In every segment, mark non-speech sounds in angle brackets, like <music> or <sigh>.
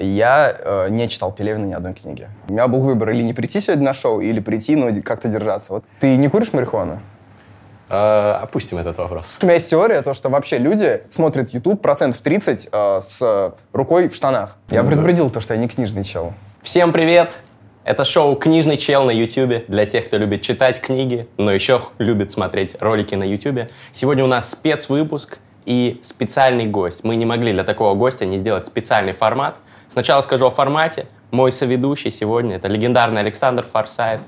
Я э, не читал Пелевина ни одной книги. У меня был выбор или не прийти сегодня на шоу, или прийти, но как-то держаться. Вот. Ты не куришь марихуану? Э, опустим этот вопрос. У меня есть теория, то, что вообще люди смотрят YouTube процентов 30 э, с рукой в штанах. Я Ну предупредил то, что я не книжный чел. Всем привет! Это шоу «Книжный чел» на YouTube для тех, кто любит читать книги, но еще любит смотреть ролики на YouTube. Сегодня у нас спецвыпуск и специальный гость. Мы не могли для такого гостя не сделать специальный формат. Сначала скажу о формате. Мой соведущий сегодня — это легендарный Александр Форсайт,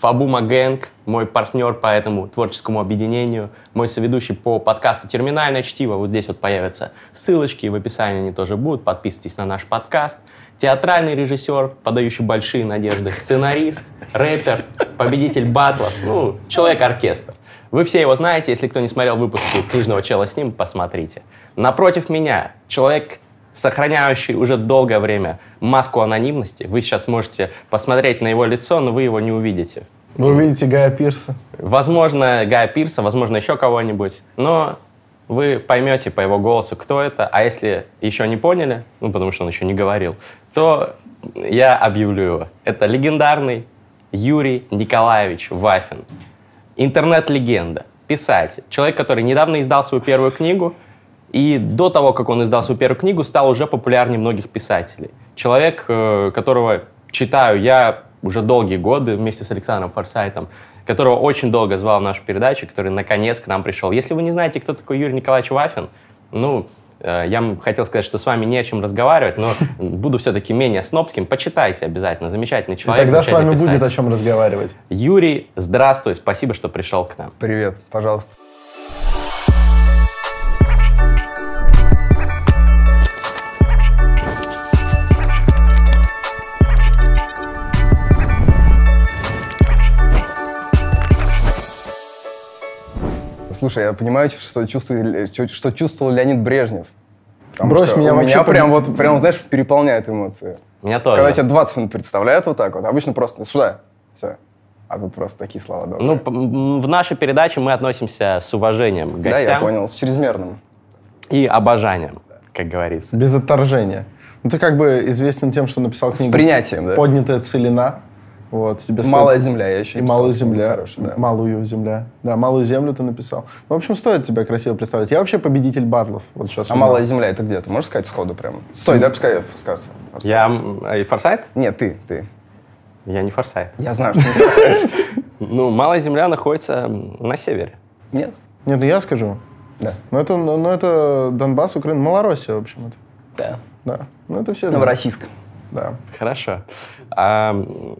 Фабума Гэнг, мой партнер по этому творческому объединению, мой соведущий по подкасту «Терминальное чтиво». Вот здесь вот появятся ссылочки, в описании они тоже будут. Подписывайтесь на наш подкаст. Театральный режиссер, подающий большие надежды, сценарист, рэпер, победитель батлов, ну, человек-оркестр. Вы все его знаете, если кто не смотрел выпуски «Книжного чела» с ним, посмотрите. Напротив меня человек, сохраняющий уже долгое время маску анонимности. Вы сейчас можете посмотреть на его лицо, но вы его не увидите. Вы увидите Гая Пирса. Возможно, Гая Пирса, возможно, еще кого-нибудь, но вы поймете по его голосу, кто это. А если еще не поняли, ну, потому что он еще не говорил, то я объявлю его. Это легендарный Юрий Николаевич Вафин. Интернет-легенда, писатель, человек, который недавно издал свою первую книгу, и до того, как он издал свою первую книгу, стал уже популярнее многих писателей. Человек, э, которого читаю я уже долгие годы вместе с Александром Форсайтом, которого очень долго звал в нашу передачу, который наконец к нам пришел. Если вы не знаете, кто такой Юрий Николаевич Вафин, ну, я м- хотел сказать, что с вами не о чем разговаривать, но <laughs> буду все-таки менее снобским. Почитайте обязательно. Замечательный И человек. тогда с вами будет о чем разговаривать. Юрий, здравствуй, спасибо, что пришел к нам. Привет, пожалуйста. Слушай, я понимаю, что чувствует, что чувствовал Леонид Брежнев. Потому Брось что меня вообще меня прям вот, прям, знаешь, переполняют эмоции. Меня тоже. Когда тебя 20 минут представляют вот так вот, обычно просто сюда, все. А тут просто такие слова добрые. Ну, в нашей передаче мы относимся с уважением к да, я гостям понял, с чрезмерным. и обожанием, как говорится. Без отторжения. Ну, ты как бы известен тем, что написал С книгу принятием, да? «Поднятая целина». Вот, тебе стоит- Малая земля, я еще И не писал, «Малую земля». хорошую, да. «Малую земля». Да, «Малую землю» ты написал. Ну, в общем, стоит тебя красиво представить. Я вообще победитель батлов. Вот сейчас А узнал. малая земля это где? Ты можешь сказать сходу прям? Стой, да, пускай скажет. Форсайт. Я м, и Форсайт? Нет, ты, ты. Я не Форсайт. Я знаю, что ты Форсайт. <laughs> Ну, Малая Земля находится на севере. Нет? Нет, ну я скажу. Да. Ну, это, ну, это Донбасс, Украина, Малороссия, в общем. Это. Да. Да. Ну, это все знают. Да. Хорошо. А,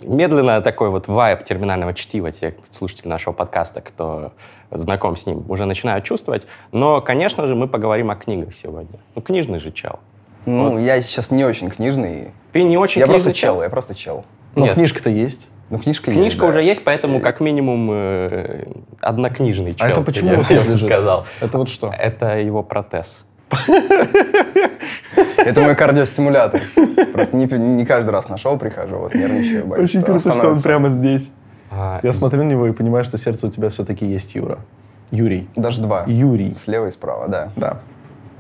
медленно такой вот вайб терминального чтива, те слушатели нашего подкаста, кто знаком с ним, уже начинают чувствовать. Но, конечно же, мы поговорим о книгах сегодня. Ну, книжный же чел. Ну, я сейчас не очень книжный. Ты не очень Я просто чел, я просто чел. Но Нет. книжка-то есть. Ну, книжка Книжка есть, да. уже есть, поэтому как минимум э, однокнижный чел. А это почему я, вот я сказал. Это вот что? Это его протез. Это мой кардиостимулятор. Просто не, не каждый раз на шоу прихожу, вот нервничаю. боюсь, Очень круто, что он прямо здесь. А, Я смотрю на него и понимаю, что сердце у тебя все-таки есть Юра. Юрий. Даже два. Юрий. Слева и справа, да. Да.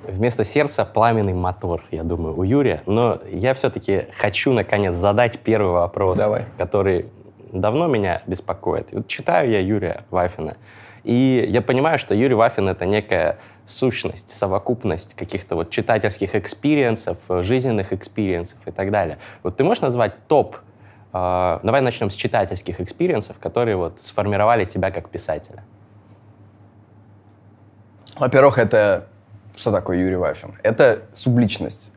Вместо сердца пламенный мотор, я думаю, у Юрия. Но я все-таки хочу, наконец, задать первый вопрос, Давай. который давно меня беспокоит. И Вот читаю я Юрия Вафина, и я понимаю, что Юрий Вафин — это некая сущность, совокупность каких-то вот читательских experience ов, э, жизненных experience ов и так далее. Вот ты можешь назвать топ, э, давай начнем с читательских experience ов, которые вот сформировали тебя как писателя? Во-первых, это... Что такое Юрий Вафин? Это субличность.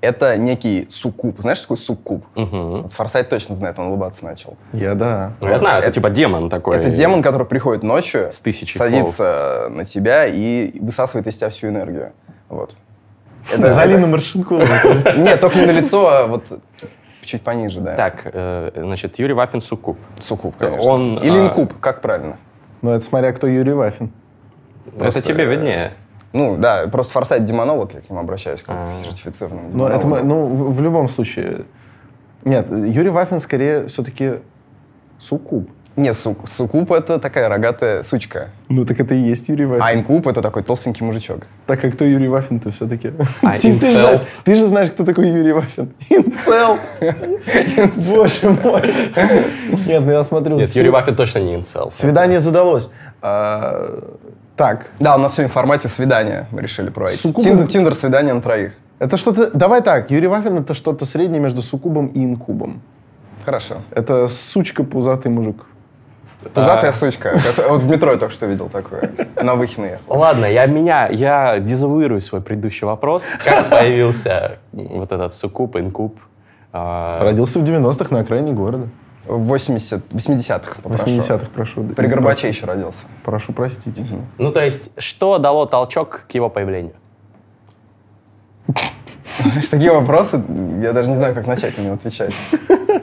Это некий суккуб. Знаешь, что такое суккуб? Мгм. Вот Форсайт точно знает, он улыбаться начал. Я да. Ну, я знаю, это, Это- типа демон такой. Это демон, который приходит ночью, С тысячей садится на тебя и высасывает из тебя всю энергию. Вот. Это, Залина Маршинкова. <laughs> это- Нет, только не на лицо, а вот чуть пониже, да. Так, э, значит, Юрий Вафин Суккуб. Суккуб, конечно. Он, Или а, инкуб, как правильно? Ну, это смотря кто Юрий Вафин. Это тебе виднее. Ну, да, просто Форсайт демонолог, я к нему обращаюсь, как А. к сертифицированному Но это, мы- ну, в, в любом случае... Нет, Юрий Вафин скорее все-таки суккуб. Не, су- суккуб это такая рогатая сучка. Ну, так это и есть Юрий Вафин. А инкуб это такой толстенький мужичок. Так как кто Юрий Вафин-то все-таки? А <laughs> ты, ты, же инцел? знаешь, ты же знаешь, кто такой Юрий Вафин. Инцел. <laughs> Боже мой. Нет, ну я смотрю. Нет, Юрий Вафин точно не инцел. Свидание задалось. А, Так, Да, у нас сегодня в формате свидания мы решили проводить. Суккубы- Тиндер, Тиндер свидание на троих. это что-то... Давай так, Юрий Вафин это что-то среднее между суккубом и инкубом. Хорошо. Это сучка пузатый мужик. Пузатая сучка. Это- Вот в метро я только что видел такое. На Выхино ехал. Ладно, я меня, я дезавуирую свой предыдущий вопрос. Как появился вот этот суккуб, инкуб? А, Родился в 90-х на окраине города. В 80, 80-х В попрошу. 80-х, прошу. При Горбаче еще родился. Прошу простить. Ну, то есть, что дало толчок к его появлению? Такие вопросы, я даже не знаю, как начать на них отвечать.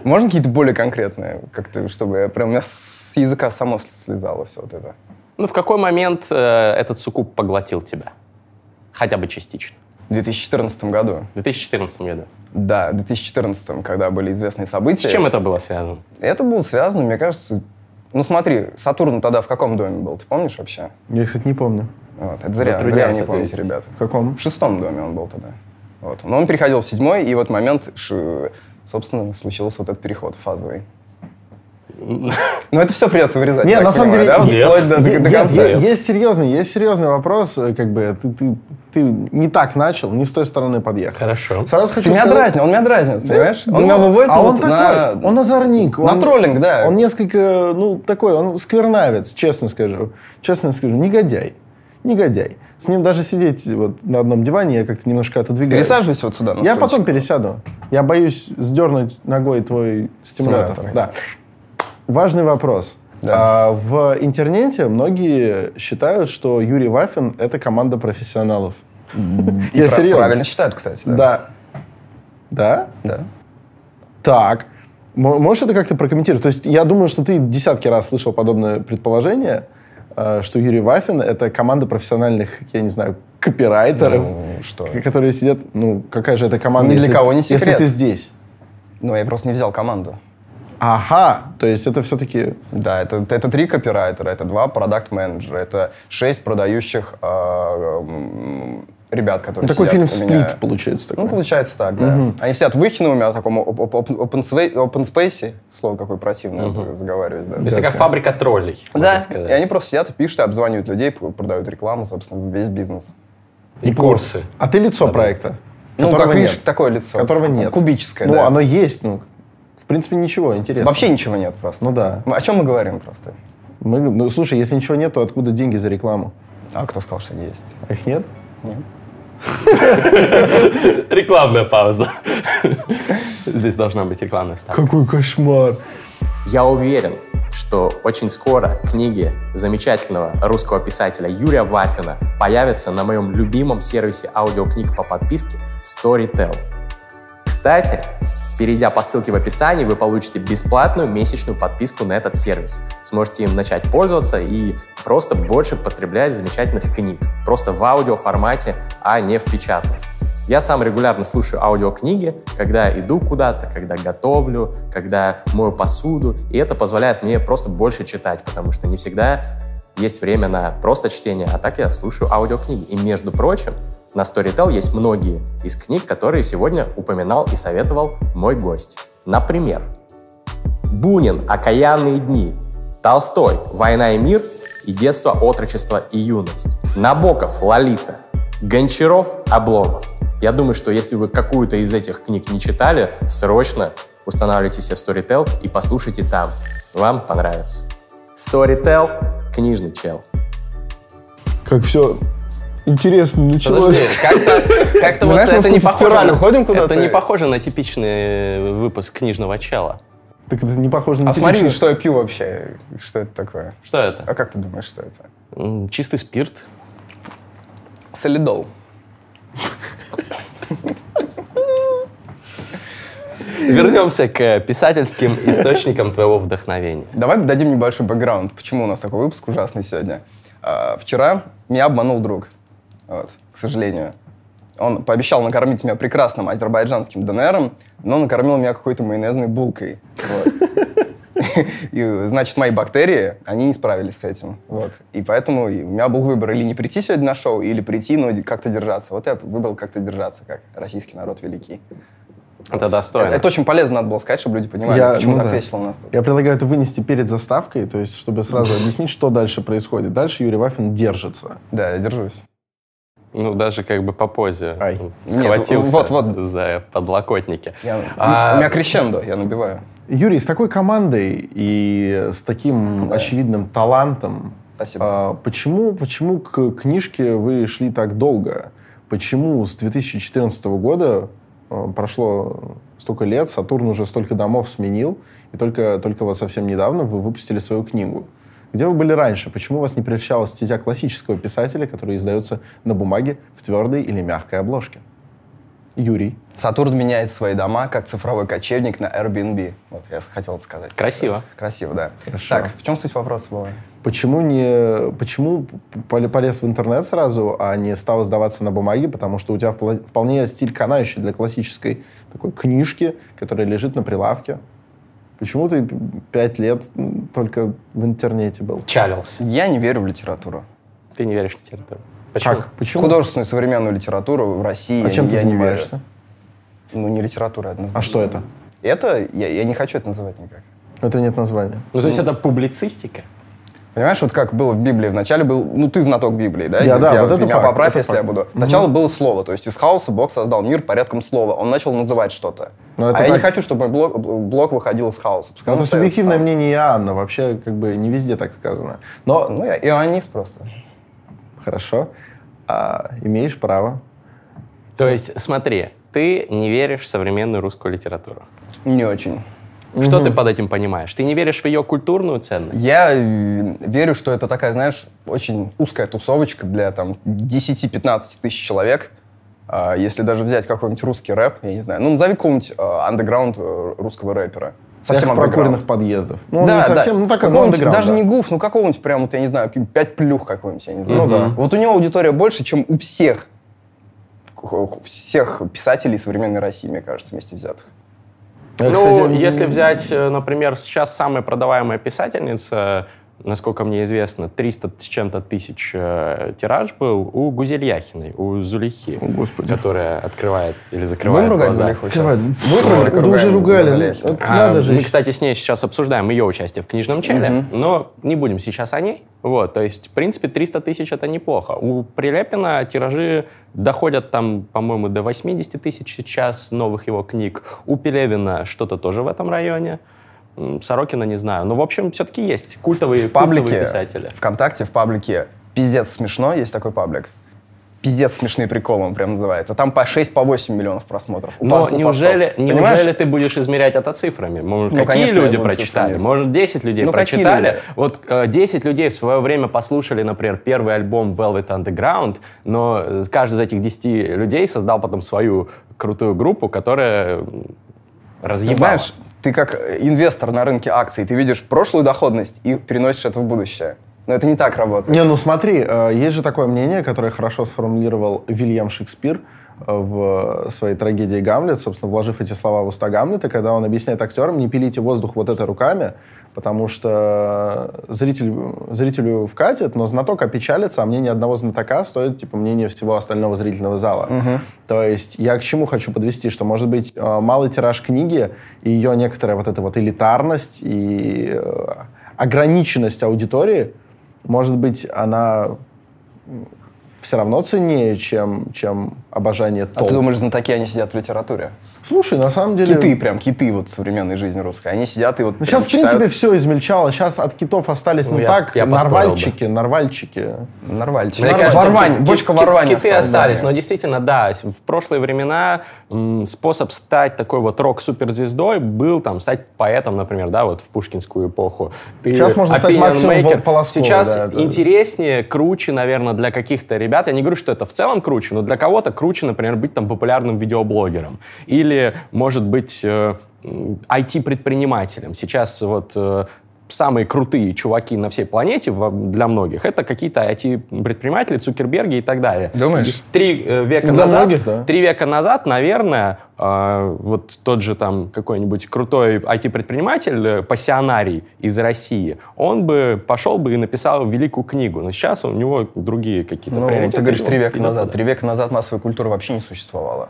Можно какие-то более конкретные, как-то, чтобы я прям у меня с языка само слезало все вот это. Ну, в какой момент э, этот суккуб поглотил тебя? Хотя бы частично. В 2014 году. В 2014 году. Да, в 2014, когда были известные С события. чем это было связано? Это было связано, мне кажется... Ну смотри, Сатурн тогда в каком доме был, ты помнишь вообще? Я, кстати, не помню. Вот, это зря, зря не помните, ребята. В каком? В шестом доме он был тогда. Вот. Но он переходил в седьмой, и в этот момент, ш- собственно, случился вот этот переход фазовый. Ну, это все придется вырезать. Не, я так на самом деле, да? Вот нет. вплоть до, нет, конца. есть серьезный, есть серьезный вопрос, э, как бы ты, ты, ты не так начал, не с той стороны подъехал. Хорошо. Сразу хочу Ты меня сказать- дразнил, он меня дразнит, понимаешь? Ну, Он меня выводит а вот он такой, на... он озорник. на он- троллинг, да. Он несколько, ну, такой, он сквернавец, честно скажу. Честно скажу, негодяй. Негодяй. С ним даже сидеть вот на одном диване я как-то немножко отодвигаюсь. Пересаживайся вот сюда. на Я стульчик. потом пересяду. Я боюсь сдернуть ногой твой стимулятор. Стимулятор. Да. Важный вопрос. Да. А, в интернете многие считают, что Юрий Вафин — это команда профессионалов. И Я серьезно. Правильно считают, кстати. Да. Да. Да? Да. Так. Можешь это как-то прокомментировать? То есть я думаю, что ты десятки раз слышал подобное предположение, э, что Юрий Вафин — это команда профессиональных, я не знаю, копирайтеров, Ну, что? которые сидят... Ну, какая же это команда, Ни для если- кого не если ты здесь? Ну, я просто не взял команду. Ага, то есть это все-таки... Да, это, это три копирайтера, это два продакт-менеджера, это шесть продающих э, ребят, которые такой сидят фильм меня. «Сплит» получается такой. Ну, получается так, да. Они сидят в Ихино у меня, в таком open spa- open space, слово какое противное это заговаривать, да. То есть такая фабрика троллей, Да, и они просто сидят и пишут, и обзванивают людей, продают рекламу, собственно, весь бизнес. И курсы. А ты лицо проекта? Ну, как видишь, нет. такое лицо. Которого нет. Кубическое, Ну, да. оно есть, ну, в принципе, ничего, интересно. Вообще ничего нет просто. Ну да. О чем мы говорим просто? Мы, ну, слушай, если ничего нет, то откуда деньги за рекламу? А кто сказал, что есть? А их нет? Нет. <laughs> Рекламная пауза. Здесь должна быть рекламная ставка. Какой кошмар. Я уверен, что очень скоро книги замечательного русского писателя Юрия Вафина появятся на моем любимом сервисе аудиокниг по подписке Storytel. Кстати, перейдя по ссылке в описании, вы получите бесплатную месячную подписку на этот сервис. Сможете им начать пользоваться и просто больше потреблять замечательных книг. Просто в аудиоформате, а не в печатном. Я сам регулярно слушаю аудиокниги, когда иду куда-то, когда готовлю, когда мою посуду, и это позволяет мне просто больше читать, потому что не всегда есть время на просто чтение, а так я слушаю аудиокниги. И, между прочим, на Storytel есть многие из книг, которые сегодня упоминал и советовал мой гость. Например, Бунин «Окаянные дни», Толстой «Война и мир» и «Детство, отрочество и юность», Набоков «Лолита», Гончаров «Обломов». Я думаю, что если вы какую-то из этих книг не читали, срочно устанавливайте себе Storytel и послушайте там. Вам понравится. Storytel — книжный чел. Как все интересно началось. Подожди, как-то, <laughs> как-то Ну, вот знаешь, это не похоже, на- уходим куда-то. это не похоже на типичный выпуск книжного чела. Так это не похоже на А смотри, типичный- что я пью вообще. Что это такое? Что это? А как ты думаешь, что это? Чистый спирт. Солидол. Вернемся к писательским источникам твоего вдохновения. Давай дадим небольшой бэкграунд, почему у нас такой выпуск ужасный сегодня. А, вчера меня обманул друг, вот, к сожалению. Он пообещал накормить меня прекрасным азербайджанским ДНРом, но накормил меня какой-то майонезной булкой. Вот. и, значит, мои бактерии, они не справились с этим. Вот. И поэтому у меня был выбор или не прийти сегодня на шоу, или прийти, но как-то держаться. Вот я выбрал как-то держаться, как российский народ великий. Это достойно. Это, это очень полезно надо было сказать, чтобы люди понимали, Я- почему ну так да. весело у нас тут. Я предлагаю это вынести перед заставкой, то есть, чтобы сразу <laughs> объяснить, что дальше происходит. Дальше Юрий Вафин держится. Да, я держусь. Ну, даже как бы по позе Ай. схватился Нет, вот- вот. за подлокотники. Я- А- У меня крещендо, я набиваю. Юрий, с такой командой и с таким Да. очевидным талантом, Спасибо. а, почему, почему к книжке вы шли так долго? Почему с 2014 года а, прошло столько лет, Сатурн уже столько домов сменил, и только, только вот совсем недавно вы выпустили свою книгу? Где вы были раньше? Почему вас не прельщала стезя классического писателя, который издается на бумаге в твердой или мягкой обложке? Юрий. Сатурн меняет свои дома, как цифровой кочевник на Airbnb. Вот, я хотел это сказать. Красиво. Красиво, да. Хорошо. Так, в чем суть вопроса была? Почему не почему пол- полез в интернет сразу, а не стал издаваться на бумаге? Потому что у тебя вполне стиль канающий для классической такой книжки, которая лежит на прилавке. Почему ты пять лет только в интернете был? Чалился. Я не верю в литературу. Ты не веришь в литературу. Почему? Как? Почему? Художественную современную литературу в России А я, чем ты я не верю. занимаешься? Ну, не литература однозначно. А что это? Это, я, я не хочу это называть никак. Это нет названия. Ну, то есть это публицистика? Понимаешь, вот как было в Библии. Вначале был, ну ты знаток Библии, да? Я, да, вот ты это меня факт, поправь, это если факт. я буду. Сначала было слово, то есть из хаоса Бог создал мир порядком слова. Он начал называть что-то. Ну, это а я не хочу, чтобы мой блог, блог выходил из хаоса. Пускай это он остается субъективное там. мнение Иоанна. Вообще, как бы, не везде так сказано. Но, Ну, я ионист просто. хорошо. А, имеешь право. То есть, смотри, ты не веришь в современную русскую литературу. Не очень. Что ты под этим понимаешь? Ты не веришь в ее культурную ценность? Я э, верю, что это такая, знаешь, очень узкая тусовочка для там 10-15 тысяч человек. А, Если даже взять какой-нибудь русский рэп, я не знаю, ну назови какого-нибудь э, андеграунд э, русского рэпера. Совсем прокуренных подъездов. Ну, да, не да. совсем, ну, такой, ну, Какого-нибудь, андеграунд, даже да. не гуф, ну какого-нибудь прям, вот я не знаю, какой-нибудь пять плюх какой-нибудь, я не знаю. Ну, да. Вот у него аудитория больше, чем у всех всех писателей современной России, мне кажется, вместе взятых. Ну, кстати, если взять, э, например, сейчас самая продаваемая писательница, насколько мне известно, 300 с чем-то тысяч э, тираж был у Гузель Яхиной, у Зулихи, О, Господи. которая открывает или закрывает Будем ругать глаза. Открывай. сейчас? Ролик да уже ругали. Вот А, Надо же. Мы, кстати, с ней сейчас обсуждаем ее участие в книжном челе, но не будем сейчас о ней. Вот, то есть, в принципе, 300 тысяч это неплохо. У Прилепина тиражи доходят там, по-моему, до 80 тысяч сейчас новых его книг. У Пелевина что-то тоже в этом районе. Сорокина не знаю. Но, в общем, все-таки есть культовые, в паблике, культовые писатели. ВКонтакте, в паблике «Пиздец смешно» есть такой паблик. «Пиздец смешные приколы» он прям называется. Там по 6, по 8 миллионов просмотров. Но по- неужели, постов. Понимаешь? неужели ты будешь измерять это цифрами? Может, Ну, какие конечно, люди прочитали? цифрами. Может, 10 людей Ну, прочитали? люди? Вот э, 10 людей в свое время послушали, например, первый альбом Velvet Underground, но э, каждый из этих 10 людей создал потом свою крутую группу, которая м, Ты разъебала. знаешь, ты как инвестор на рынке акций, ты видишь прошлую доходность и переносишь это в будущее. Но это не так работает. Не, ну смотри, э, есть же такое мнение, которое хорошо сформулировал Вильям Шекспир в своей трагедии «Гамлет», собственно, вложив эти слова в уста Гамлета, когда он объясняет актерам, не пилите воздух вот этой руками, потому что зритель, зрителю вкатит, но знаток опечалится, а мнение одного знатока стоит, типа, мнение всего остального зрительного зала. То есть я к чему хочу подвести, что, может быть, э, малый тираж книги и ее некоторая вот эта вот элитарность и э, ограниченность аудитории, может быть, она все равно ценнее, чем, чем обожание А толп. ты думаешь, знатоки, они сидят в литературе? Слушай, на самом деле... Киты, прям киты вот современной жизни русской. Они сидят и вот Ну, сейчас, в читают. принципе, все измельчало. Сейчас от китов остались, ну, Ну, я- так, я поспорил бы. нарвальчики, нарвальчики. Мне кажется, Ворвань, бочка ворвани Киты осталась, остались, да. но действительно, да, в прошлые времена м, способ стать такой вот рок-суперзвездой был там стать поэтом, например, да, вот в пушкинскую эпоху. Ты Сейчас можно стать максимум maker. Полосковой, Сейчас да, это- интереснее, круче, наверное, для каких-то ребят. Я не говорю, что это в целом круче, но для кого-то круче, например, быть там популярным видеоблогером. Или, может быть, э, IT-предпринимателем. Сейчас вот э, самые крутые чуваки на всей планете для многих, это какие-то IT-предприниматели, Цукерберги и так далее. Думаешь? Три э, века Для назад, многих, да. три века назад, наверное, э, вот тот же там какой-нибудь крутой IT-предприниматель, э, пассионарий из России, он бы пошел бы и написал великую книгу. Но сейчас у него другие какие-то Ну, приоритеты. ты говоришь, три века назад. Три века назад массовой культуры вообще не существовало.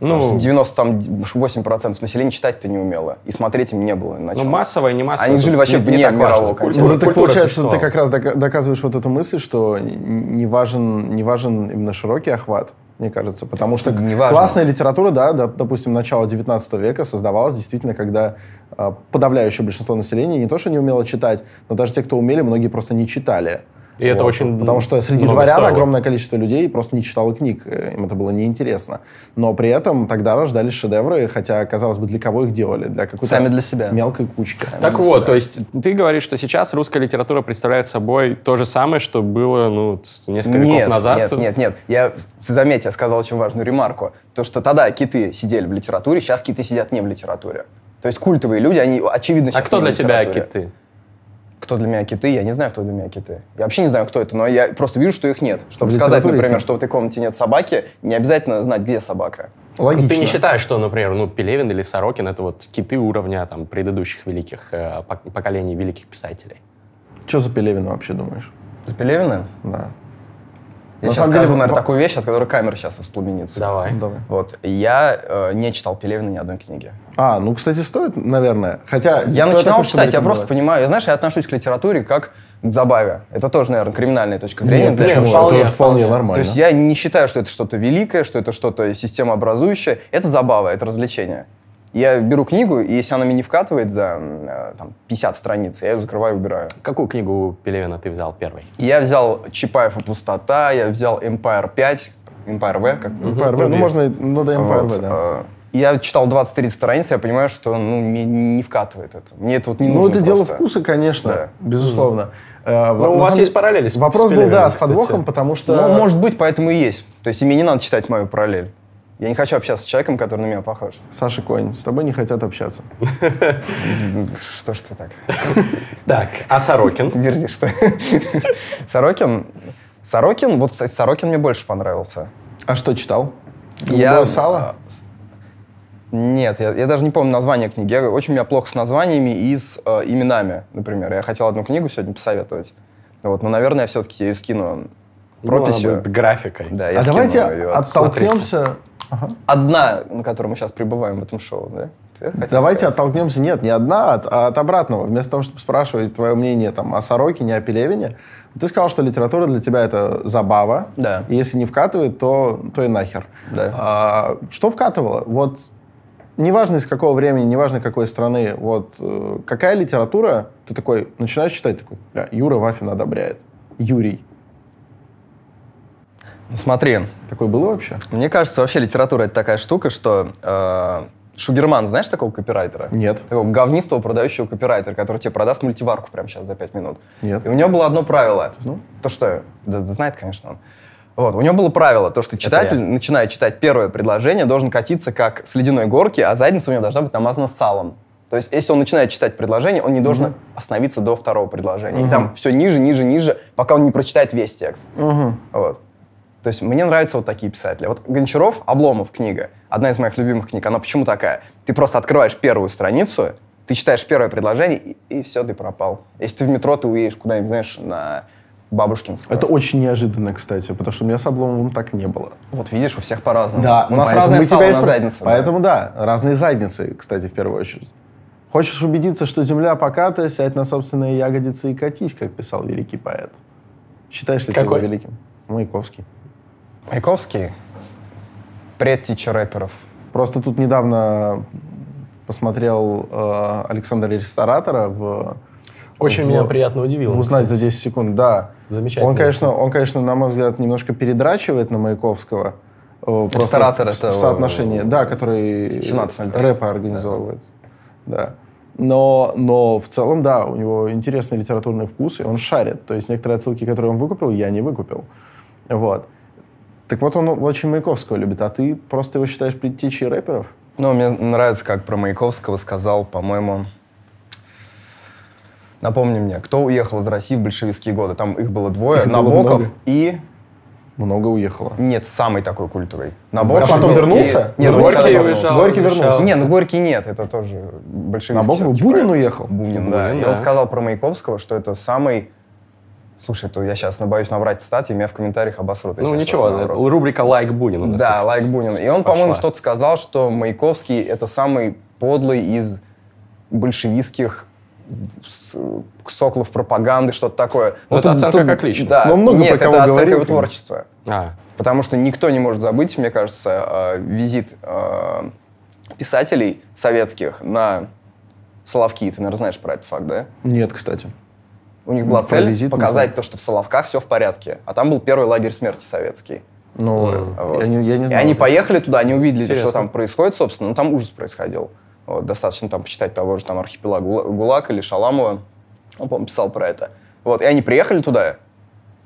Ну, Потому что 98% населения читать-то не умело. И смотреть им не было на ну, чем. массовое, не массовое. Они жили вообще не- не вне важно. мирового Культура- контекста. Ну, так получается, ты как раз дока- доказываешь вот эту мысль, что не важен, не важен именно широкий охват, мне кажется. Потому что Не важно. классная литература, да, да, допустим, начала 19 века создавалась действительно, когда а, подавляющее большинство населения не то, что не умело читать, но даже те, кто умели, многие просто не читали. И это очень Потому что среди дворян стоило. огромное количество людей просто не читало книг, э, им это было неинтересно. Но при этом тогда рождались шедевры, хотя, казалось бы, для кого их делали? Для какой-то Сами для себя. мелкой кучки. Так для вот, себя. то есть ты говоришь, что сейчас русская литература представляет собой то же самое, что было ну, несколько Нет, веков назад. нет, нет, нет. Я, заметь, я сказал очень важную ремарку. То, что тогда киты сидели в литературе, сейчас киты сидят не в литературе. То есть культовые люди, они очевидно А кто для тебя литературе. киты? Кто для меня киты? Я не знаю, кто для меня киты. Я вообще не знаю, кто это, но я просто вижу, что их нет. Чтобы В сказать, например, нет. что в этой комнате нет собаки, не обязательно знать, где собака. Логично. Ты не считаешь, что, например, ну, Пелевин или Сорокин это вот киты уровня там, предыдущих великих э, пок- поколений великих писателей? Что за Пелевина вообще думаешь? За Пелевина? Да. Я На сейчас самом скажу, деле, наверное, во- такую вещь, от которой камера сейчас воспламенится. Давай. Давай. Вот. Я э, не читал Пелевина ни одной книги. А, ну, кстати, стоит, наверное. Хотя... Я начинал такой, читать, я просто понимаю, я, знаешь, я отношусь к литературе как к забаве. Это тоже, наверное, криминальная точка зрения. Нет, для почему? вполне, это вполне. нормально. То есть я не считаю, что это что-то великое, что это что-то системообразующее. Это забава, это развлечение. Я беру книгу, и если она мне не вкатывает за э, там, 50 страниц, я ее закрываю и убираю. Какую книгу Пелевина ты взял первой? Я взял Чапаев и пустота, я взял Empire 5, Empire V, как Empire V, ну, можно, ну, да, Empire Вот, V, да. Я читал 20-30 страниц, я понимаю, что ну, мне не вкатывает это. Мне это вот не Ну, нужно это дело просто. вкуса, конечно, Да. безусловно. Э, во- Ну, у вас есть параллели с- Вопрос с был, да, Пелевиным, с кстати. подвохом, потому что... Ну, может быть, поэтому и есть. То есть и мне не надо читать мою параллель. Я не хочу общаться с человеком, который на меня похож. Саша Конь, с тобой не хотят общаться. <laughs> Что ж ты так? Так, а Сорокин? <laughs> Дерзишь, что? <laughs> Сорокин? Сорокин, вот, кстати, Сорокин мне больше понравился. А что читал? Я- сало? а, Нет, я, я даже не помню название книги. Я, очень у меня плохо с названиями и с э, именами, например. Я хотел одну книгу сегодня посоветовать. Вот, но, наверное, я все-таки ее скину прописью. Ну, она будет графикой. Да, я А давайте оттолкнемся... Ага. Одна, на которой мы сейчас пребываем в этом шоу, да? Давайте сказать? оттолкнемся, нет, не одна, от, а от обратного. Вместо того, чтобы спрашивать твое мнение там, о Сорокине, о Пелевине, ты сказал, что литература для тебя это забава. Да. И если не вкатывает, то, то и нахер. Да. А, что вкатывало? Вот неважно из какого времени, неважно какой страны, вот э, какая литература, ты такой начинаешь читать, такой, «Бля, Юра Вафин одобряет. Юрий. Ну, Смотри, Такое было вообще? мне кажется, вообще литература это такая штука, что э, Шугерман, знаешь такого копирайтера? Нет. Такого говнистого продающего копирайтера, который тебе продаст мультиварку прямо сейчас за 5 минут. Нет. И у него было одно правило. знал? То, что... Да, знает, конечно, он. Вот, у него было правило, то, что читатель, начиная читать первое предложение, должен катиться как с ледяной горки, а задница у него должна быть намазана салом. То есть, если он начинает читать предложение, он не должен остановиться до второго предложения. И там все ниже, ниже, ниже, пока он не прочитает весь текст. Угу. Вот. То есть мне нравятся вот такие писатели. Вот Гончаров, Обломов книга, одна из моих любимых книг. Она почему такая? Ты просто открываешь первую страницу, ты читаешь первое предложение, и, и все, ты пропал. Если ты в метро, ты уедешь куда-нибудь, знаешь, на Бабушкинскую. Это очень неожиданно, кстати, потому что у меня с Обломовым так не было. Вот видишь, у всех по-разному. Да, у нас разные сало тебя и на заднице. да. Поэтому да. разные задницы, кстати, в первую очередь. Хочешь убедиться, что земля покатая, сядь на собственные ягодицы и катись, как писал великий поэт. Считаешь ли ты его Какой? великим? Маяковский. Маяковский, предтича рэперов. Просто тут недавно посмотрел э, Александра Ресторатора в Очень в- меня приятно удивило. узнать кстати. за 10 секунд, да. Замечательно. Он, конечно, он, конечно, на мой взгляд, немножко передрачивает на Маяковского. э, Ресторатор в, это, в соотношении, да, который 17.03. рэпы организовывает. Да. Но, но в целом, да, у него интересный литературный вкус, и он шарит. То есть некоторые отсылки, которые он выкупил, я не выкупил. Вот. Так вот, он очень Маяковского любит, а ты просто его считаешь предтечей рэперов? Ну, мне нравится, как про Маяковского сказал, по-моему, Напомни мне, кто уехал из России в большевистские годы? Там их было двое. Их было Набоков много. и... Много уехало. Нет, самый такой культовый. А Набоков. потом Горький- вернулся? Нет, Ну, Горький Горький вернулся. уезжал, Горький вернулся. Не, ну Горький нет, это тоже большевистский. Набоков Бунин уехал? Бунин, да. Бунин, И да. он сказал про Маяковского, что это самый... Слушай, то я сейчас боюсь наврать статьи, меня в комментариях обосрут. Ну ничего, рубрика «Лайк Бунин» Да, тут лайк Бунин. И он, по-моему, что-то сказал, что Маяковский это самый подлый из большевистских соклов пропаганды, что-то такое. Ну, это оценка как личность. Да, Ну, много нет, это оценка говорил, его творчества. А, Потому что никто не может забыть, мне кажется, э, визит э, писателей советских на Соловки. Ты, наверное, знаешь про этот факт, да? Нет, кстати. У них была цель визит показать знаю. то, что в Соловках все в порядке. А там был первый лагерь смерти советский. Ну. Вот. я, не, я не И знал. они поехали туда, они увидели, Интересно. что там происходит, собственно. Ну, там ужас происходил. Вот, достаточно там почитать того же там архипелаг Гула- ГУЛАГ или Шаламова. Он, по-моему, писал про это. Вот, и они приехали туда,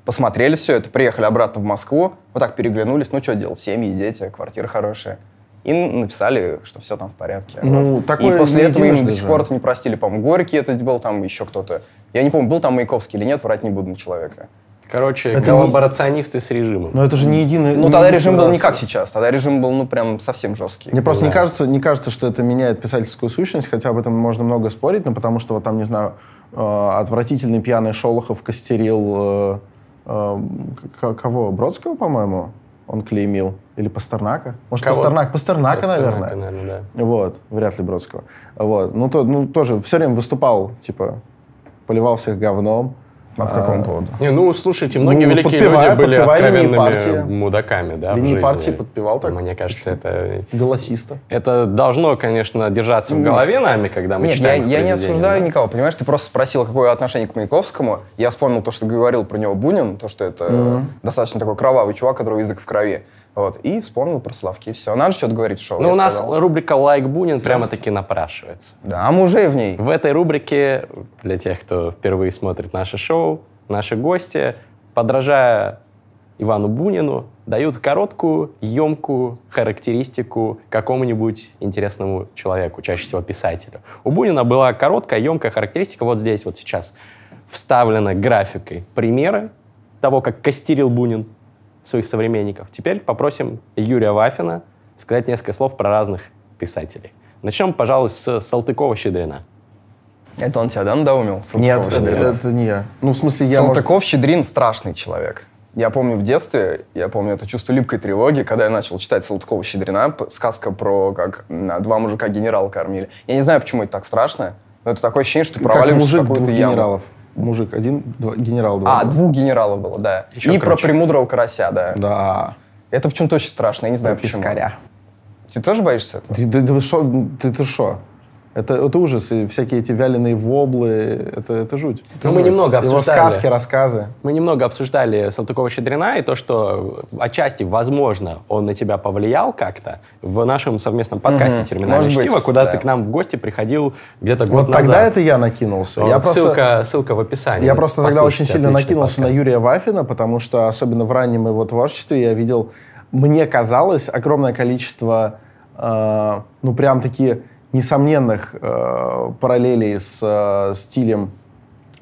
посмотрели все это, приехали обратно в Москву, вот так переглянулись, ну, что делать, семьи, дети, квартира хорошая. И написали, что все там в порядке. Ну, Вот. такое и после не этого им до сих пор это не простили. По-моему, Горький это был, там еще кто-то. Я не помню, был там Маяковский или нет, врать не буду на человека. короче, Это не- коллаборационисты с режимом. Но это же не единый... Ну, не тогда режим был раз. не как сейчас. Тогда режим был, ну, прям совсем жесткий. Мне просто не, Да. кажется, не кажется, что это меняет писательскую сущность, хотя об этом можно много спорить, но потому что вот там, не знаю, э, отвратительный пьяный Шолохов костерил э, э, кого? Бродского, по-моему, он клеймил? Или Пастернака? Может, Кого? Пастернак? Пастернака, Пастернака, наверное. наверное, да. Вот, вряд ли Бродского. Вот. Ну, то, ну, тоже все время выступал, типа, поливал всех говном. А по какому поводу? Не, ну, слушайте, многие Ну, великие подпевая- люди были откровенными партии. мудаками, да, в Линии жизни. партии подпевал так. Мне кажется, это, Голосиста. это должно, конечно, держаться в голове нами, когда мы Нет, я, читаем их я не осуждаю да. никого, понимаешь? Ты просто спросил, какое отношение к Маяковскому. Я вспомнил то, что говорил про него Бунин, то, что это Мгм. достаточно такой кровавый чувак, который язык в крови. Вот. И вспомнил про Славки, и все. Надо что-то говорить в шоу, Ну, у нас сказал. рубрика «Лайк Бунин» прямо-таки напрашивается. Да, а мы уже в ней. В этой рубрике, для тех, кто впервые смотрит наше шоу, наши гости, подражая Ивану Бунину, дают короткую, емкую характеристику какому-нибудь интересному человеку, чаще всего писателю. У Бунина была короткая, емкая характеристика. Вот здесь вот сейчас вставлена графикой примеры того, как костерил Бунин своих современников. Теперь попросим Юрия Вафина сказать несколько слов про разных писателей. Начнем, пожалуй, с Салтыкова-Щедрина. Это он тебя, да, надоумил? Нет, это, это не я. Ну, в смысле, я... может, Салтыков Щедрин страшный человек. Я помню в детстве, я помню это чувство липкой тревоги, когда я начал читать Салтыкова Щедрина, п- сказка про как два мужика генерал кормили. Я не знаю, почему это так страшно, но это такое ощущение, что ты как проваливаешься мужик в какую-то яму. генералов. Мужик один, два, генерал два. А, двух генералов было, да. Еще И про круче. премудрого карася, да. Да. Это почему-то очень страшно, я не знаю почему. Пискаря. Ты тоже боишься этого? Ты, ты, ты шо? Ты, ты шо? Это, это ужас. И всякие эти вяленые воблы, это, это жуть. Ну, мы немного Его обсуждали. сказки, рассказы. Мы немного обсуждали Салтыкова-Щедрина и то, что отчасти, возможно, он на тебя повлиял как-то в нашем совместном подкасте Мгм. «Терминальное Может быть, чтиво», куда да. ты к нам в гости приходил где-то год Вот тогда назад. это я накинулся. Вот я просто, ссылка, ссылка в описании. я просто тогда очень сильно накинулся на подкаст. Юрия Вафина, потому что особенно в раннем его творчестве я видел, мне казалось, огромное количество, э, ну прям такие несомненных э, параллелей с э, стилем,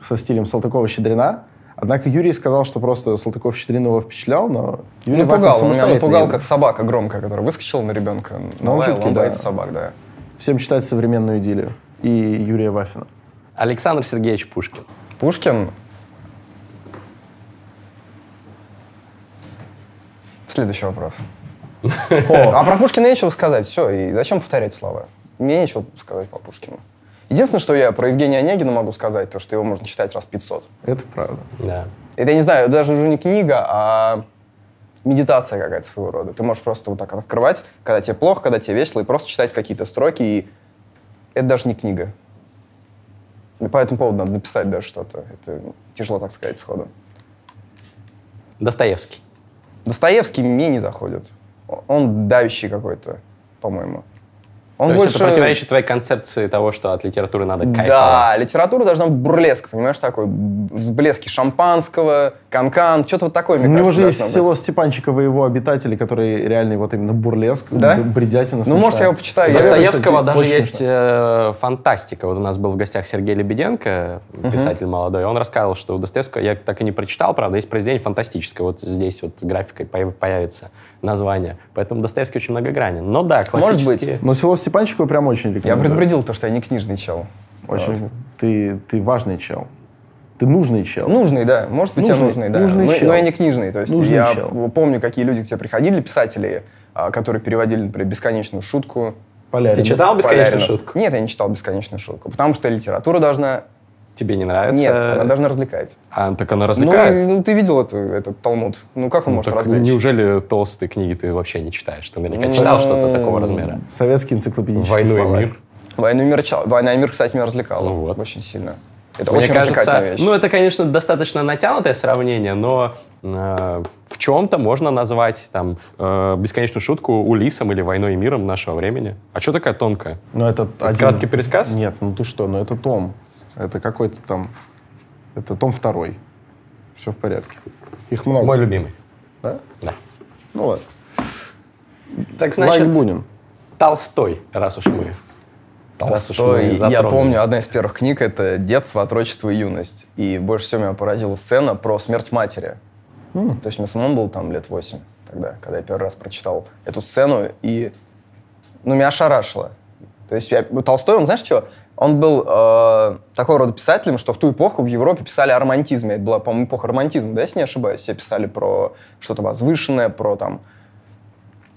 со стилем Салтыкова-Щедрина. Однако Юрий сказал, что просто Салтыков-Щедрин его впечатлял, но Юрий Напугал, он меня напугал, как собака громкая, которая выскочила на ребенка, налаял, он да. боится собак, да. Всем читать современную идиллию. И Юрия Вафина. Александр Сергеевич Пушкин. Пушкин... Следующий вопрос. <laughs> А про Пушкина нечего сказать, все, и зачем повторять слова? Мне нечего сказать по Пушкину. Единственное, что я про Евгения Онегина могу сказать, то, что его можно читать раз 500. Это правда. Да. Это, я не знаю, даже уже не книга, а медитация какая-то своего рода. Ты можешь просто вот так открывать, когда тебе плохо, когда тебе весело, и просто читать какие-то строки, и это даже не книга. И по этому поводу надо написать даже что-то. Это тяжело так сказать сходу. Достоевский. Достоевский мне не заходит. Он давящий какой-то, по-моему. Он То больше... есть это противоречит твоей концепции того, что от литературы надо Да, кайфовать. литература должна быть бурлеск, понимаешь, такой взблески шампанского, канкан, что-то вот такое, мне У него кажется, же есть быть. село Степанчиково и его обитатели, которые реальный вот именно бурлеск, Да? бредятина Ну, может, я его почитаю. Советую, Достоевского даже очень есть э, фантастика. Вот у нас был в гостях Сергей Лебеденко, писатель молодой. Он рассказывал, что у Достоевского, я так и не прочитал, правда, есть произведение фантастическое. Вот здесь вот графикой появ- появится название. Поэтому Достоевский очень многогранен. Но да, Может классические... Но село Степанчиково прям очень Я рекомендую. предупредил то, что я не книжный чел. Очень. Вот. Ты, ты важный чел. Ты нужный чел. Нужный, да. Может быть, я Нужный- нужный, да. нужный но, чел. но я не книжный. То есть Нужный я чел. помню, какие люди к тебе приходили, писатели, а, которые переводили, например, «Бесконечную шутку». Полярин. Ты читал «Бесконечную Полярина. шутку»? Нет, я не читал «Бесконечную шутку», потому что литература должна... Тебе не нравится? Нет, она должна развлекать. А, так она Ну, развлекает. и- ну, ты видел эту, этот Талмуд. Ну, как он Ну, может так развлечь? неужели толстые книги ты вообще не читаешь? Ты наверняка Ну, читал что-то такого размера. Советский энциклопедический «Войну и словарь. мир». «Войну и мир». «Война и мир», кстати, меня развлекала Ну вот. очень сильно. Это Мне очень кажется, развлекательная вещь. ну это, конечно, достаточно натянутое сравнение, но э, в чем-то можно назвать там э, бесконечную шутку Улисом или Войной и миром нашего времени. А что такая тонкая? Ну, это один... Краткий пересказ? Нет, ну ты что, ну это том. Это какой-то там... Это том второй. Все в порядке. Их много. Мой любимый. Да? Да. Ну ладно. Так Лайк значит, Бунин. Толстой, раз уж мы. раз уж мы Толстой. Я помню, одна из первых книг — это «Детство, отрочество и юность». И больше всего меня поразила сцена про смерть матери. То есть мне самому было там лет 8 тогда, когда я первый раз прочитал эту сцену, и ну, меня ошарашило. То есть я, Толстой, он, знаешь что, он был э, такого рода писателем, что в ту эпоху в Европе писали о романтизме. Это была, по-моему, эпоха романтизма, да, если не ошибаюсь. Все писали про что-то возвышенное, про там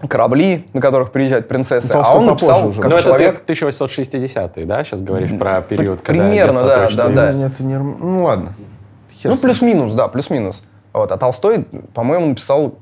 корабли, на которых приезжают принцессы. Ну, а Толстой он написал, уже. как Ну, это человек... ты 1860-й, да? Сейчас говоришь про период, когда примерно, да, да, да. Нет, это не... Ну ладно. Хер Ну, с ним. плюс-минус, да, плюс-минус. Вот. А Толстой, по-моему, написал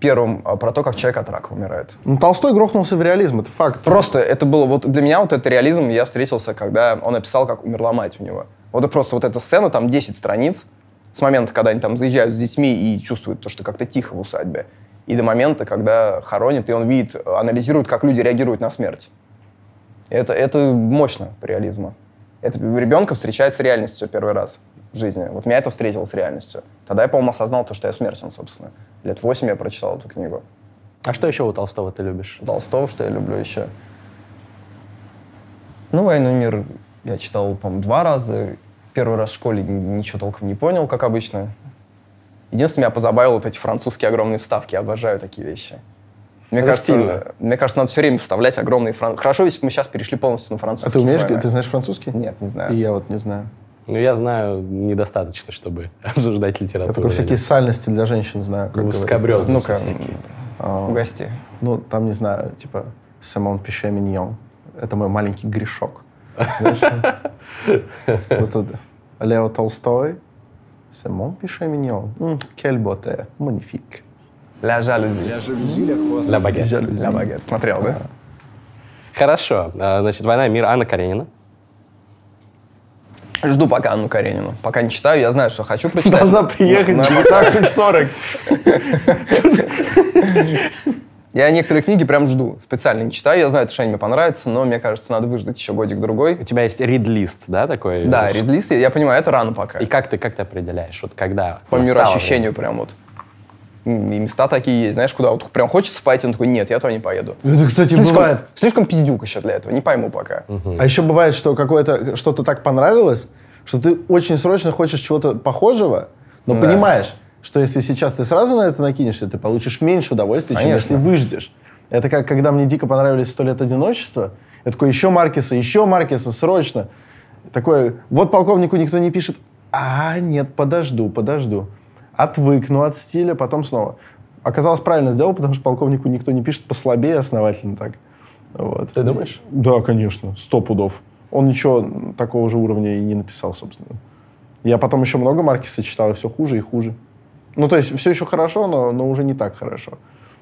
первым а, про то, как человек от рака умирает. Ну, Толстой грохнулся в реализм, это факт. Просто это было, вот для меня вот этот реализм я встретился, когда он написал, как умерла мать у него. Вот просто вот эта сцена, там 10 страниц, с момента, когда они там заезжают с детьми и чувствуют то, что как-то тихо в усадьбе, и до момента, когда хоронят, и он видит, анализирует, как люди реагируют на смерть. Это, это мощно по реализму. Это ребенка встречает с реальностью первый раз в жизни. Вот меня это встретило с реальностью. Тогда я, по-моему, осознал то, что я смертен, собственно. Лет восемь я прочитал эту книгу. А что еще у Толстого ты любишь? Толстого, что я люблю еще. Ну, «Войну и мир» я читал, по-моему, два раза. Первый раз в школе ничего толком не понял, как обычно. Единственное, меня позабавило вот эти французские огромные вставки. Я обожаю такие вещи. Мне Это кажется, стильно. мне кажется, надо все время вставлять огромные французские. Хорошо, если бы мы сейчас перешли полностью на А французский. ты умеешь, ты знаешь французский? Нет, не знаю. И я вот не знаю. Ну, я знаю недостаточно, чтобы <laughs> обсуждать литературу. Я только всякие сальности для женщин знаю. как Ну, скобрёзы Ну-ка, всякие. А, угости. Ну, там, не знаю, типа, Самон Пише Миньон. Это мой маленький грешок. Просто <laughs> Лео Толстой. Самон Пише Миньон. М, Quelle beauté. Magnifique. Ля жалюзи. Для багет. Ля багет. Смотрел, да? Хорошо. А, Значит, «Война и мир» Анна Каренина. Жду пока Анну Каренину. Пока не читаю, я знаю, что хочу прочитать. Должна приехать Но- в но- 19.40. Я некоторые книги прям жду. Специально не читаю. Я знаю, что они мне понравятся, но мне кажется, надо выждать еще годик-другой. У тебя есть рид-лист, да, такой? Да, редлист, я понимаю, это рано пока. И как ты, как ты определяешь? Вот когда? По мироощущению прям вот. И места такие есть, знаешь, куда вот прям хочется пойти, он такой, нет, я туда не поеду. Это, кстати, Слишком, бывает. слишком пиздюк еще для этого, не пойму пока. А еще бывает, что какое-то что-то так понравилось, что ты очень срочно хочешь чего-то похожего, но Да. понимаешь, что если сейчас ты сразу на это накинешься, ты получишь меньше удовольствия, чем Конечно. если выждешь. Это как когда мне дико понравились «Сто лет одиночества», я такой, еще Маркеса, еще Маркеса, срочно. Такое, вот полковнику никто не пишет, а, нет, подожду, подожду. Отвыкну от стиля, потом снова. Оказалось, правильно сделал, потому что полковнику никто не пишет послабее основательно так. Вот. Ты думаешь? Да, конечно, сто пудов. Он ничего такого же уровня и не написал, собственно. Я потом еще много Маркиса читал, и все хуже и хуже. Ну, то есть все еще хорошо, но, но уже не так хорошо.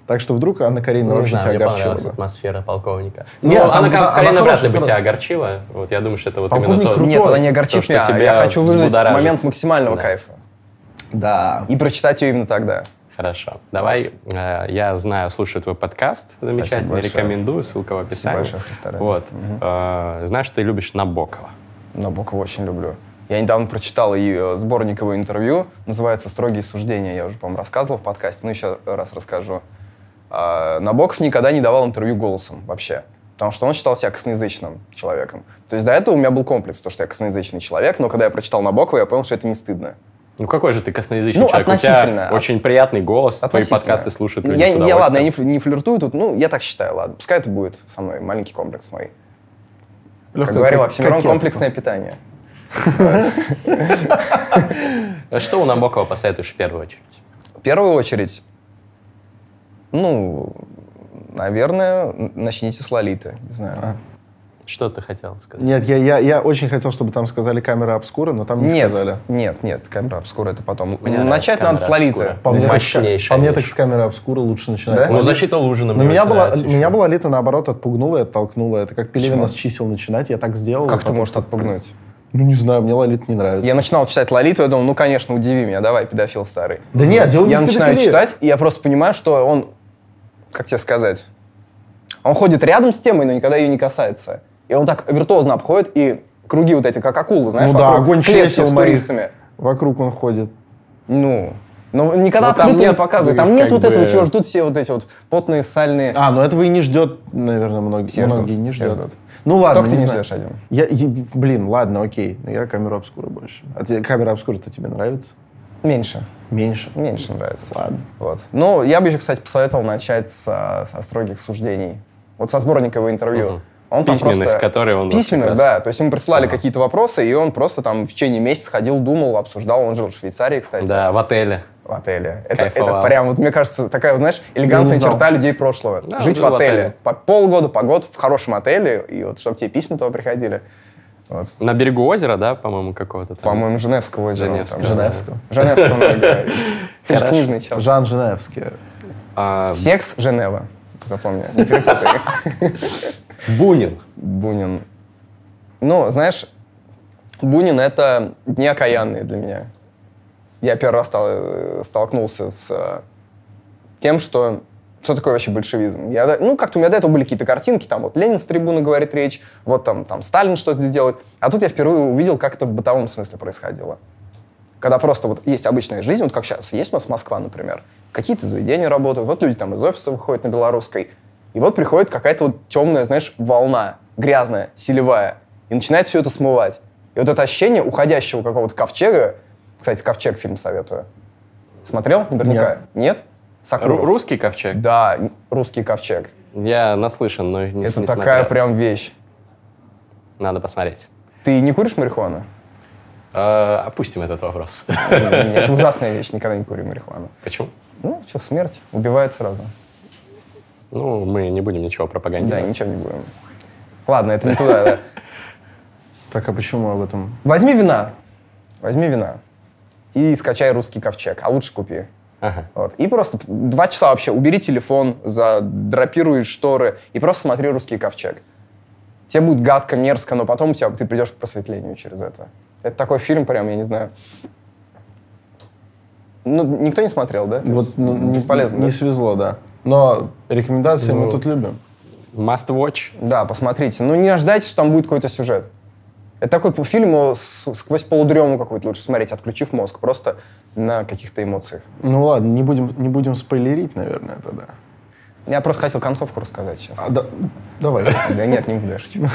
Так что вдруг Анна Каренина Ну, не вообще знаю, тебя мне огорчила. понравилась атмосфера полковника. Нет, ну, там- Анна там- Каренина она вряд ли бы тебя огорчила. Вот я думаю, что это вот Полковник именно то. крутой. Нет, она не огорчит То, что меня. тебя Я хочу взбудоражит. момент максимального Да. кайфа. Да. И прочитать ее именно тогда. Хорошо. Давай, э, я знаю, слушаю твой подкаст замечательный, большое. рекомендую, ссылка в Спасибо описании. большое, Христа ради. Вот. Э, Знаешь, ты любишь Набокова. Набокова очень люблю. Я недавно прочитал ее сборник его интервью, называется «Строгие суждения». Я уже, по-моему, рассказывал в подкасте, но еще раз расскажу. А, Набоков никогда не давал интервью голосом вообще, потому что он считал себя косноязычным человеком. То есть до этого у меня был комплекс, то, что я косноязычный человек, но когда я прочитал Набокова, я понял, что это не стыдно. Ну какой же ты косноязычный Ну, человек? У относительно. тебя От- очень приятный голос, твои подкасты слушают люди я, с я, ладно, я не, не флиртую тут, ну, я так считаю, ладно. Пускай это будет со мной маленький комплекс мой. Как Легкое говорил Оксимирон, комплексное питание. А <laughs> Что у Набокова посоветуешь в первую очередь? В первую очередь, ну, наверное, начните с Лолиты, не знаю. Что ты хотел сказать? Нет, я, я, я очень хотел, чтобы там сказали камера обскура, но там не нет, сказали. нет, нет, камера обскура это потом. Мне Начать надо с Лолиты. По мне, так, по мне так с камеры обскура лучше начинать. Да? Ну, защита Лужина Но мне меня была, меня была Лита, наоборот, отпугнула и оттолкнула. Это как Пелевина с чисел начинать. Я так сделал. Как ты можешь отпугнуть? Ну, не знаю, мне Лолита не нравится. Я начинал читать Лолиту, я думал, ну, конечно, удиви меня, давай, педофил старый. Да нет, дело не я начинаю читать, и я просто понимаю, что он, как тебе сказать, он ходит рядом с темой, но никогда ее не касается. И он так виртуозно обходит, и круги вот эти, как акулы, знаешь, Ну да, вокруг огонь клетки чесел с туристами. Вокруг он ходит. Ну, но никогда Но там открыто не показывает. э, Там нет вот этого, бы- чего ждут все вот эти вот потные, сальные. А, ну этого и не ждет, наверное, многие. Все многие ждут, не ждет. ждут. Ну ладно, Только ты не ждешь один. Я, и- блин, ладно, окей. Но я камеру обскура больше. А тебе камера обскура-то тебе нравится? Меньше. Меньше. Меньше нравится. Ладно. Вот. Ну, я бы еще, кстати, посоветовал начать со, со строгих суждений. Вот со сборника его интервью. Мгм. Он там Письменных, просто... которые он Письменных, да. То есть ему присылали Ага. какие-то вопросы, и он просто там в течение месяца ходил, думал, обсуждал. Он жил в Швейцарии, кстати, Да, в отеле. в отеле. Это, это прям, вот, мне кажется, такая, знаешь, элегантная черта людей прошлого. Да, Жить в в отеле. отеле. По полгода, по год в хорошем отеле, и вот чтобы тебе письма туда приходили. Вот. На берегу озера, да, по-моему, какого-то там? По-моему, Женевского озера. Женевского, там. Женевского. Женевского надо говорить. <laughs> Ты же книжный чел. Жан Женевский. А, Секс Женева. Запомни, не перепутай. Бунин. Бунин. Ну, знаешь, Бунин — это дни окаянные для меня. Я первый раз стал- э, столкнулся с э, тем, что что такое вообще большевизм. Я, ну, как-то у меня до этого были какие-то картинки, там вот Ленин с трибуны говорит речь, вот там, там Сталин что-то сделает. А тут я впервые увидел, как это в бытовом смысле происходило. Когда просто вот есть обычная жизнь, вот как сейчас есть у нас Москва, например, какие-то заведения работают, вот люди там из офиса выходят на Белорусской, и вот приходит какая-то вот темная, знаешь, волна, грязная, селевая, и начинает все это смывать. И вот это ощущение уходящего какого-то ковчега, кстати, ковчег фильм советую. Смотрел? Наверняка. Нет? Соколов. Ру- Русский ковчег? Да, русский ковчег. Я наслышан, но не это не такая смотрел. прям вещь. Надо посмотреть. Ты не куришь марихуану? Э, опустим этот вопрос. Это <laughs> ужасная вещь, никогда не курю марихуану. Почему? Ну, что, смерть. Убивает сразу. Ну, мы не будем ничего Да, пропагандировать. ничего не будем. Ладно, это не туда, да. Так, а почему об этом? Возьми вина. Возьми вина. И скачай русский ковчег. А лучше купи. Ага. Вот. И просто два часа вообще убери телефон, задрапируй шторы и просто смотри русский ковчег. Тебе будет гадко, мерзко, но потом у тебя, ты придешь к просветлению через это. Это такой фильм прям, я не знаю. Ну, никто не смотрел, да? То Вот ну, не- бесполезно, не, да? свезло, да. Но рекомендации мы Ну. тут любим. Must watch. Да, посмотрите. Ну, не ожидайте, что там будет какой-то сюжет. Это такой фильм, сквозь полудрему какой-то лучше смотреть, отключив мозг, просто на каких-то эмоциях. Ну ладно, не будем, не будем спойлерить, наверное, тогда. Я просто хотел концовку рассказать сейчас. А, да- давай. Да нет, не буду, я шучу.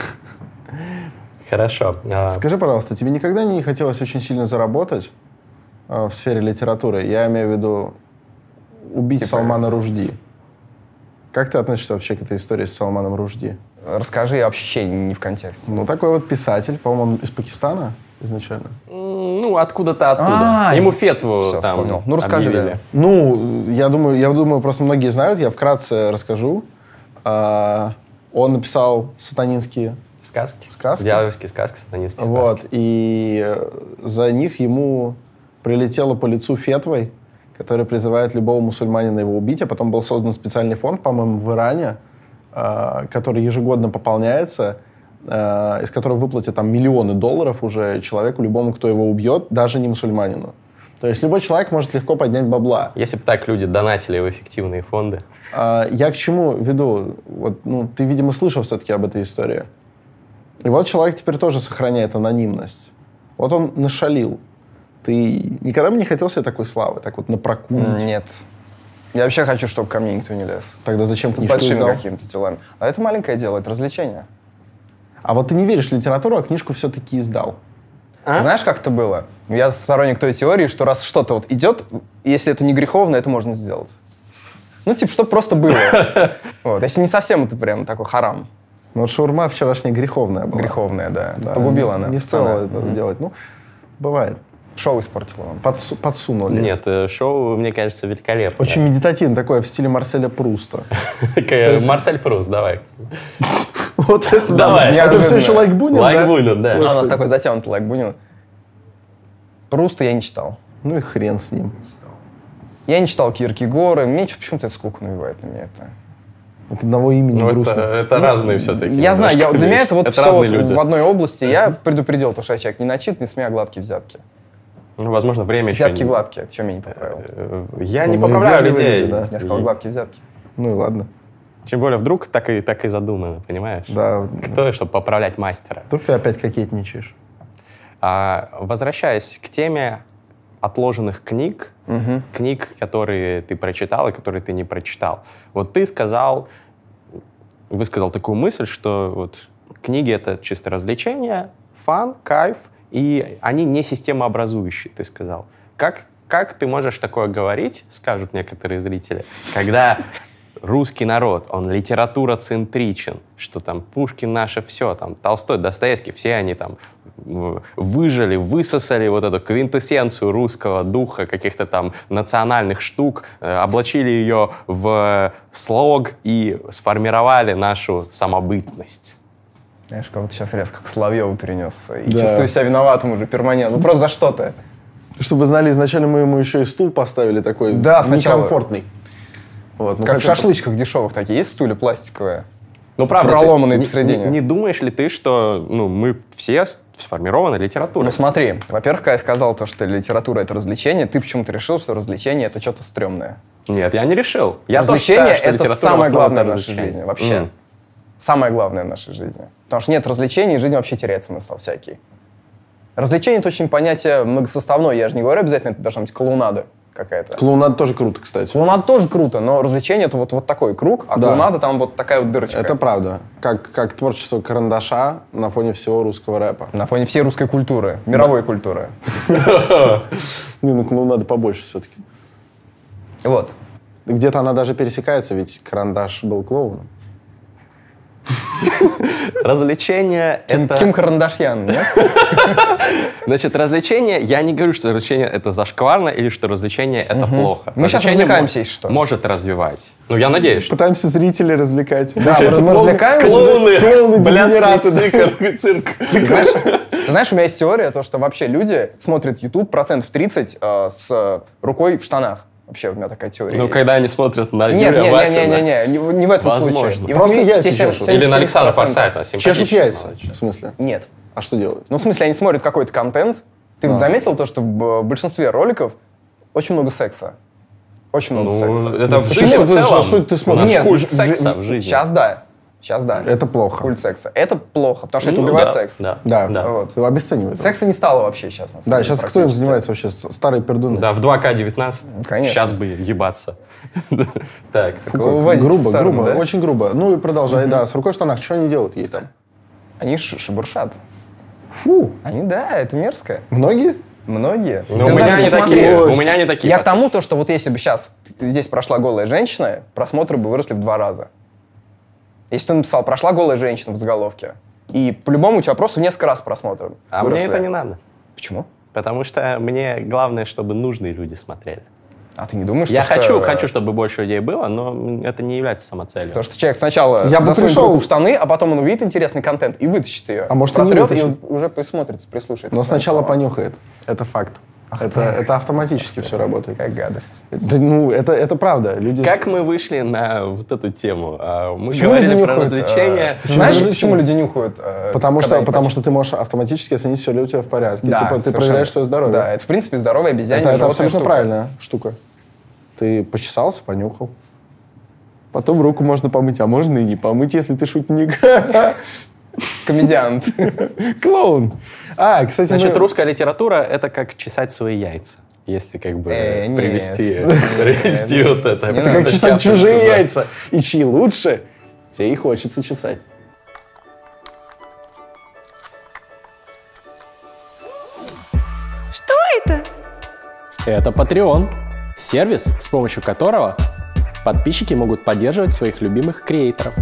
Хорошо. А, Скажи, пожалуйста, тебе никогда не хотелось очень сильно заработать э, в сфере литературы? Я имею в виду убить Типа- Салмана Ружди. Как ты относишься вообще к этой истории с Салманом Ружди? Расскажи, я вообще не в контексте. Ну, такой вот писатель, по-моему, он из Пакистана изначально. ну, откуда-то оттуда. А, Ему фетву там вспомнил. Ну, расскажи, да. Ну, я думаю, я думаю, просто многие знают, я вкратце расскажу. А, он написал сатанинские Сказки. Сказки? Дьявольские сказки, сатанинские Вот, сказки. и э, за них ему прилетело по лицу фетвой, которая призывает любого мусульманина его убить, а потом был создан специальный фонд, по-моему, в Иране, э, который ежегодно пополняется, э, из которого выплатят там миллионы долларов уже человеку, любому, кто его убьет, даже не мусульманину. То есть любой человек может легко поднять бабла. Если бы так люди донатили в эффективные фонды. А, я к чему веду? Вот, ну, ты, видимо, слышал все-таки об этой истории. И вот человек теперь тоже сохраняет анонимность. Вот он нашалил. Ты никогда бы не хотел себе такой славы, так вот напрокурить? Нет. Я вообще хочу, чтобы ко мне никто не лез. Тогда зачем С большими какими-то делами. А это маленькое дело, это развлечение. А вот ты не веришь в литературу, а книжку все-таки издал. А? Ты знаешь, как это было? Я сторонник той теории, что раз что-то вот идет, если это не греховно, это можно сделать. Ну, типа, чтобы просто было. <laughs> Вот. Если не совсем это прям такой харам. Ну, вот шаурма вчерашняя греховная была. Греховная, да. Да, Погубила не- она. Не стоило это делать. Ну, бывает. Шоу испортила вам. Подсу- подсунули. Нет, э, шоу, мне кажется, великолепно. Очень медитативно, такое в стиле Марселя Пруста. <laughs> Такая, Марсель Прус, давай. <laughs> Вот это да. Давай. Это все еще лайк Бунин, Лайк да? Бунин, да. А у нас такой затянутый лайк Бунин. Пруста я не читал. Ну и хрен с ним. Я не читал Киркегора. Мне чё- почему-то это скуку навевает на меня это. От одного имени Ну, грустно. это, это разные все-таки. Я знаю, я, для меня это вот все разные вот люди. в одной области. Я предупредил, то, что я человек не начитанный, с меня гладкие взятки. Ну, возможно, время еще... Взятки гладкие, это что меня не поправил? Э, Я Ну, не поправляю людей. люди, да. Я сказал гладкие взятки. Ну и ладно. Тем более, вдруг так и, так и задумано, понимаешь? Да. Кто, чтобы поправлять мастера? Вдруг ты опять кокетничаешь. А, возвращаясь к теме отложенных книг, книг, которые ты прочитал и которые ты не прочитал. Вот ты сказал, высказал такую мысль, что вот книги — это чисто развлечение, фан, кайф, и они не системообразующие, ты сказал. Как, как ты можешь такое говорить, скажут некоторые зрители, когда русский народ, он литература-центричен, что там Пушкин наше все, там Толстой, Достоевский, все они там выжили, высосали вот эту квинтэссенцию русского духа, каких-то там национальных штук, э, облачили ее в слог и сформировали нашу самобытность. Знаешь, как будто сейчас резко к Соловьеву перенесся. И Да. чувствую себя виноватым уже перманентно. Ну просто за что-то. Чтобы вы знали, изначально мы ему еще и стул поставили такой Да, сначала. некомфортный. Вот, ну, как в шашлычках дешевых такие. Есть стулья пластиковые? Ну, правда, Проломанные ты не- посередине. Не, не думаешь ли ты, что ну, мы все сформированы литературой? Ну смотри, во-первых, когда я сказал то, что литература — это развлечение, ты почему-то решил, что развлечение — это что-то стрёмное. Нет, я не решил. Я развлечение это самое главное в нашей жизни вообще. М. Самое главное в нашей жизни. Потому что нет развлечений, жизнь вообще теряет смысл всякий. Развлечение — это очень понятие многосоставное. Я же не говорю обязательно, это должна быть клоунада какая-то. Клоунада тоже круто, кстати. Клоунада тоже круто, но развлечение — это вот, вот такой круг, а Да. клоунада там вот такая вот дырочка. Это правда. Как, как творчество карандаша на фоне всего русского рэпа. На фоне всей русской культуры, мировой культуры. <laughs> Не, ну клоунада побольше все-таки. Вот. Где-то она даже пересекается, ведь карандаш был клоуном. Развлечение это... Ким Карандашьян, нет? <laughs> Значит, развлечение, я не говорю, что развлечение это зашкварно или что развлечение это плохо. Мы Развлечение развлекаемся, если что. Может развивать. Ну, я надеюсь, что... Пытаемся зрителей развлекать. мы Получается, клоуны-. Клоуны, дегенераты. цирк. Ты знаешь, ты <laughs> знаешь, у меня есть теория, то, что вообще люди смотрят YouTube процентов 30 э, с рукой в штанах. Вообще у меня такая теория Ну, есть. когда они смотрят на Нет, Юрия не, не, Вафина. не, не, не, не, не в этом Возможно. случае. И Просто яйца чешут. 77%. Или на Александра Форсайта. Чешут яйца. В смысле? Нет. А что делают? Ну, в смысле, они смотрят какой-то контент. Ты А. вот заметил то, что в большинстве роликов очень много секса? Очень много Ну, секса. это в Почему в целом. что ты смотришь? Нет, секса в жизни. Сейчас да. Сейчас да. Это плохо. Культ секса. Это плохо, потому что это Ну, убивает да, секс. Да, Да, да. Вот. обесценивают. Секса не стало вообще сейчас, на самом Да, деле, сейчас кто им занимается вообще? Старые пердуны. Да, в 2К19. Конечно. Сейчас бы ебаться. <laughs> Так. Фу, как грубо, сторону, грубо, да? очень грубо. Ну и продолжай, да, с рукой в штанах, что они делают ей там? Они шебуршат. Фу, Они, да, это мерзко. многие? Многие. Ну, Ты у меня не такие. Ой. У меня не такие. Я к тому, то, что вот если бы сейчас здесь прошла голая женщина, просмотры бы выросли в два раза. Если ты написал «прошла голая женщина» в заголовке, и по-любому у тебя просто в несколько раз просмотры А мне выросли. это не надо. Почему? Потому что мне главное, чтобы нужные люди смотрели. А ты не думаешь, Я что... хочу, что- хочу, чтобы больше людей было, но это не является самоцелью. То, что человек сначала Я бы пришел- в штаны, а потом он увидит интересный контент и вытащит ее. А может, и не протрет, и уже присмотрится, прислушается. Но сначала понюхает. Это факт. Это, это автоматически все работает. Какая гадость. Да, ну, это, это правда. Люди... Как мы вышли на вот эту тему? А, Мы Почему люди про нюхают? развлечения. э, Знаешь, люди почему нюхают? люди нюхают? э, Потому что, потому что ты можешь автоматически оценить, все ли у тебя в порядке. Да, типа, ты совершенно. проверяешь свое здоровье. Да, это, в принципе, здоровая обезьяне это, это абсолютно штука. правильная штука. Ты почесался, понюхал. Потом руку можно помыть, а можно и не помыть, если ты шутник. <laughs> Комедиант. <laughs> Клоун. А, кстати, Значит, мы- русская литература — это как чесать свои яйца. Если как бы Э, нет. привести, привести вот это. Это как чесать чужие яйца. И чьи лучше, те и хочется чесать. Что это? Это Patreon. Сервис, с помощью которого подписчики могут поддерживать своих любимых креаторов.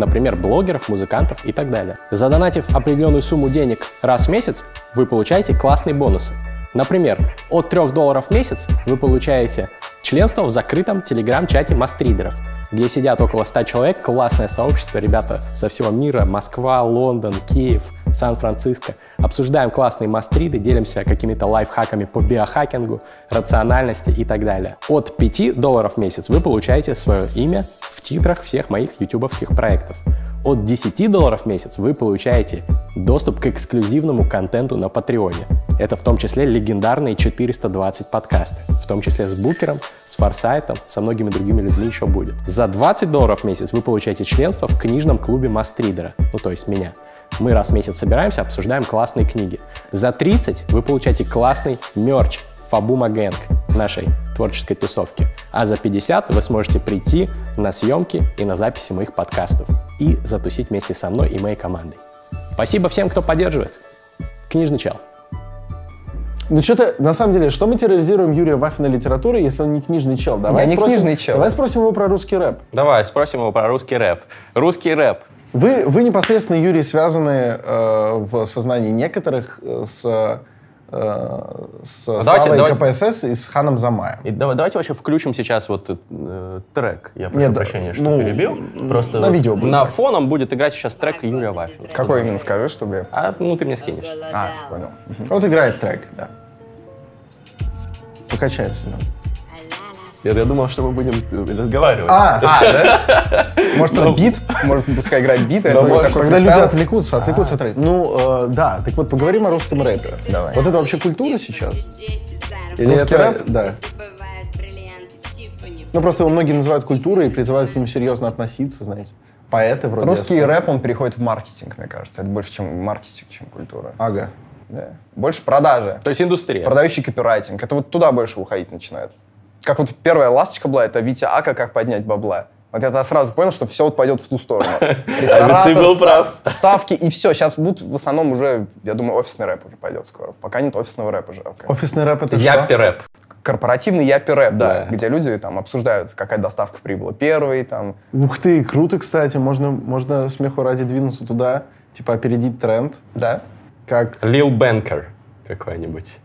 Например, блогеров, музыкантов и так далее. Задонатив определенную сумму денег раз в месяц, вы получаете классные бонусы. Например, от 3 долларов в месяц вы получаете членство в закрытом телеграм-чате мастридеров, где сидят около 100 человек, классное сообщество, ребята со всего мира, Москва, Лондон, Киев, Сан-Франциско. Обсуждаем классные мастриды, делимся какими-то лайфхаками по биохакингу, рациональности и так далее. От 5 долларов в месяц вы получаете свое имя в титрах всех моих ютубовских проектов. От 10 долларов в месяц вы получаете доступ к эксклюзивному контенту на Патреоне. Это в том числе легендарные 420 подкасты, в том числе с Букером, с Форсайтом, со многими другими людьми еще будет. За 20 долларов в месяц вы получаете членство в книжном клубе Мастридера, ну то есть меня. Мы раз в месяц собираемся, обсуждаем классные книги. За 30 вы получаете классный мерч Фабума Гэнг нашей творческой тусовки. А за 50 вы сможете прийти на съемки и на записи моих подкастов и затусить вместе со мной и моей командой. Спасибо всем, кто поддерживает. Книжный чел. Ну что-то, на самом деле, что мы терроризируем Юрия Вафина литературой, если он не книжный чел? Давай Я не спросим- книжный чел. Давай спросим его про русский рэп. Давай спросим его про русский рэп. Русский рэп. Вы, вы непосредственно, Юрий, связаны э, в сознании некоторых э, с, э, с давайте- Славой давай- КПСС и с Ханом Замаем. И давай- давайте вообще включим сейчас вот э, трек. Я прошу Нет, прощения, что ну, перебил. Просто на вот видео будет на трек. фоном будет играть сейчас трек Юрия Вафина. Какой именно скажи, чтобы я... А, ну ты мне скинешь. А, понял. Вот играет трек, да. Покачаемся. Да. Я, я думал, что мы будем э, разговаривать. А, А, да? <laughs> Может, это бит? Может, пускай играть бит, а это может, такой Тогда люди отвлекутся, отвлекутся от рэпа. Ну, э, да, так вот поговорим о русском рэпе. Давай. Вот это вообще культура сейчас? Или Русский это, рэп? да. Ну, просто его многие называют культурой и призывают к нему серьезно относиться, знаете. Поэты вроде. Русский рэп, он переходит в маркетинг, мне кажется. Это больше, чем маркетинг, чем культура. Ага. Да. Больше продажи. То есть индустрия. Продающий копирайтинг. Это вот туда больше уходить начинает. Как вот первая ласточка была, это Витя Ака, как поднять бабла. Вот я тогда сразу понял, что все вот пойдет в ту сторону. <laughs> Ресторатор, был став- ставки и все. Сейчас будут в основном уже, я думаю, офисный рэп уже пойдет скоро. Пока нет офисного рэпа жалко. Офисный рэп это Яппи что? рэп. Корпоративный япи рэп, да, Да. где люди там обсуждают, какая доставка прибыла первой, там, Ух ты, круто, кстати. Можно, можно смеху ради двинуться туда, типа опередить тренд. да. Как, Лил Бенкер какой-нибудь.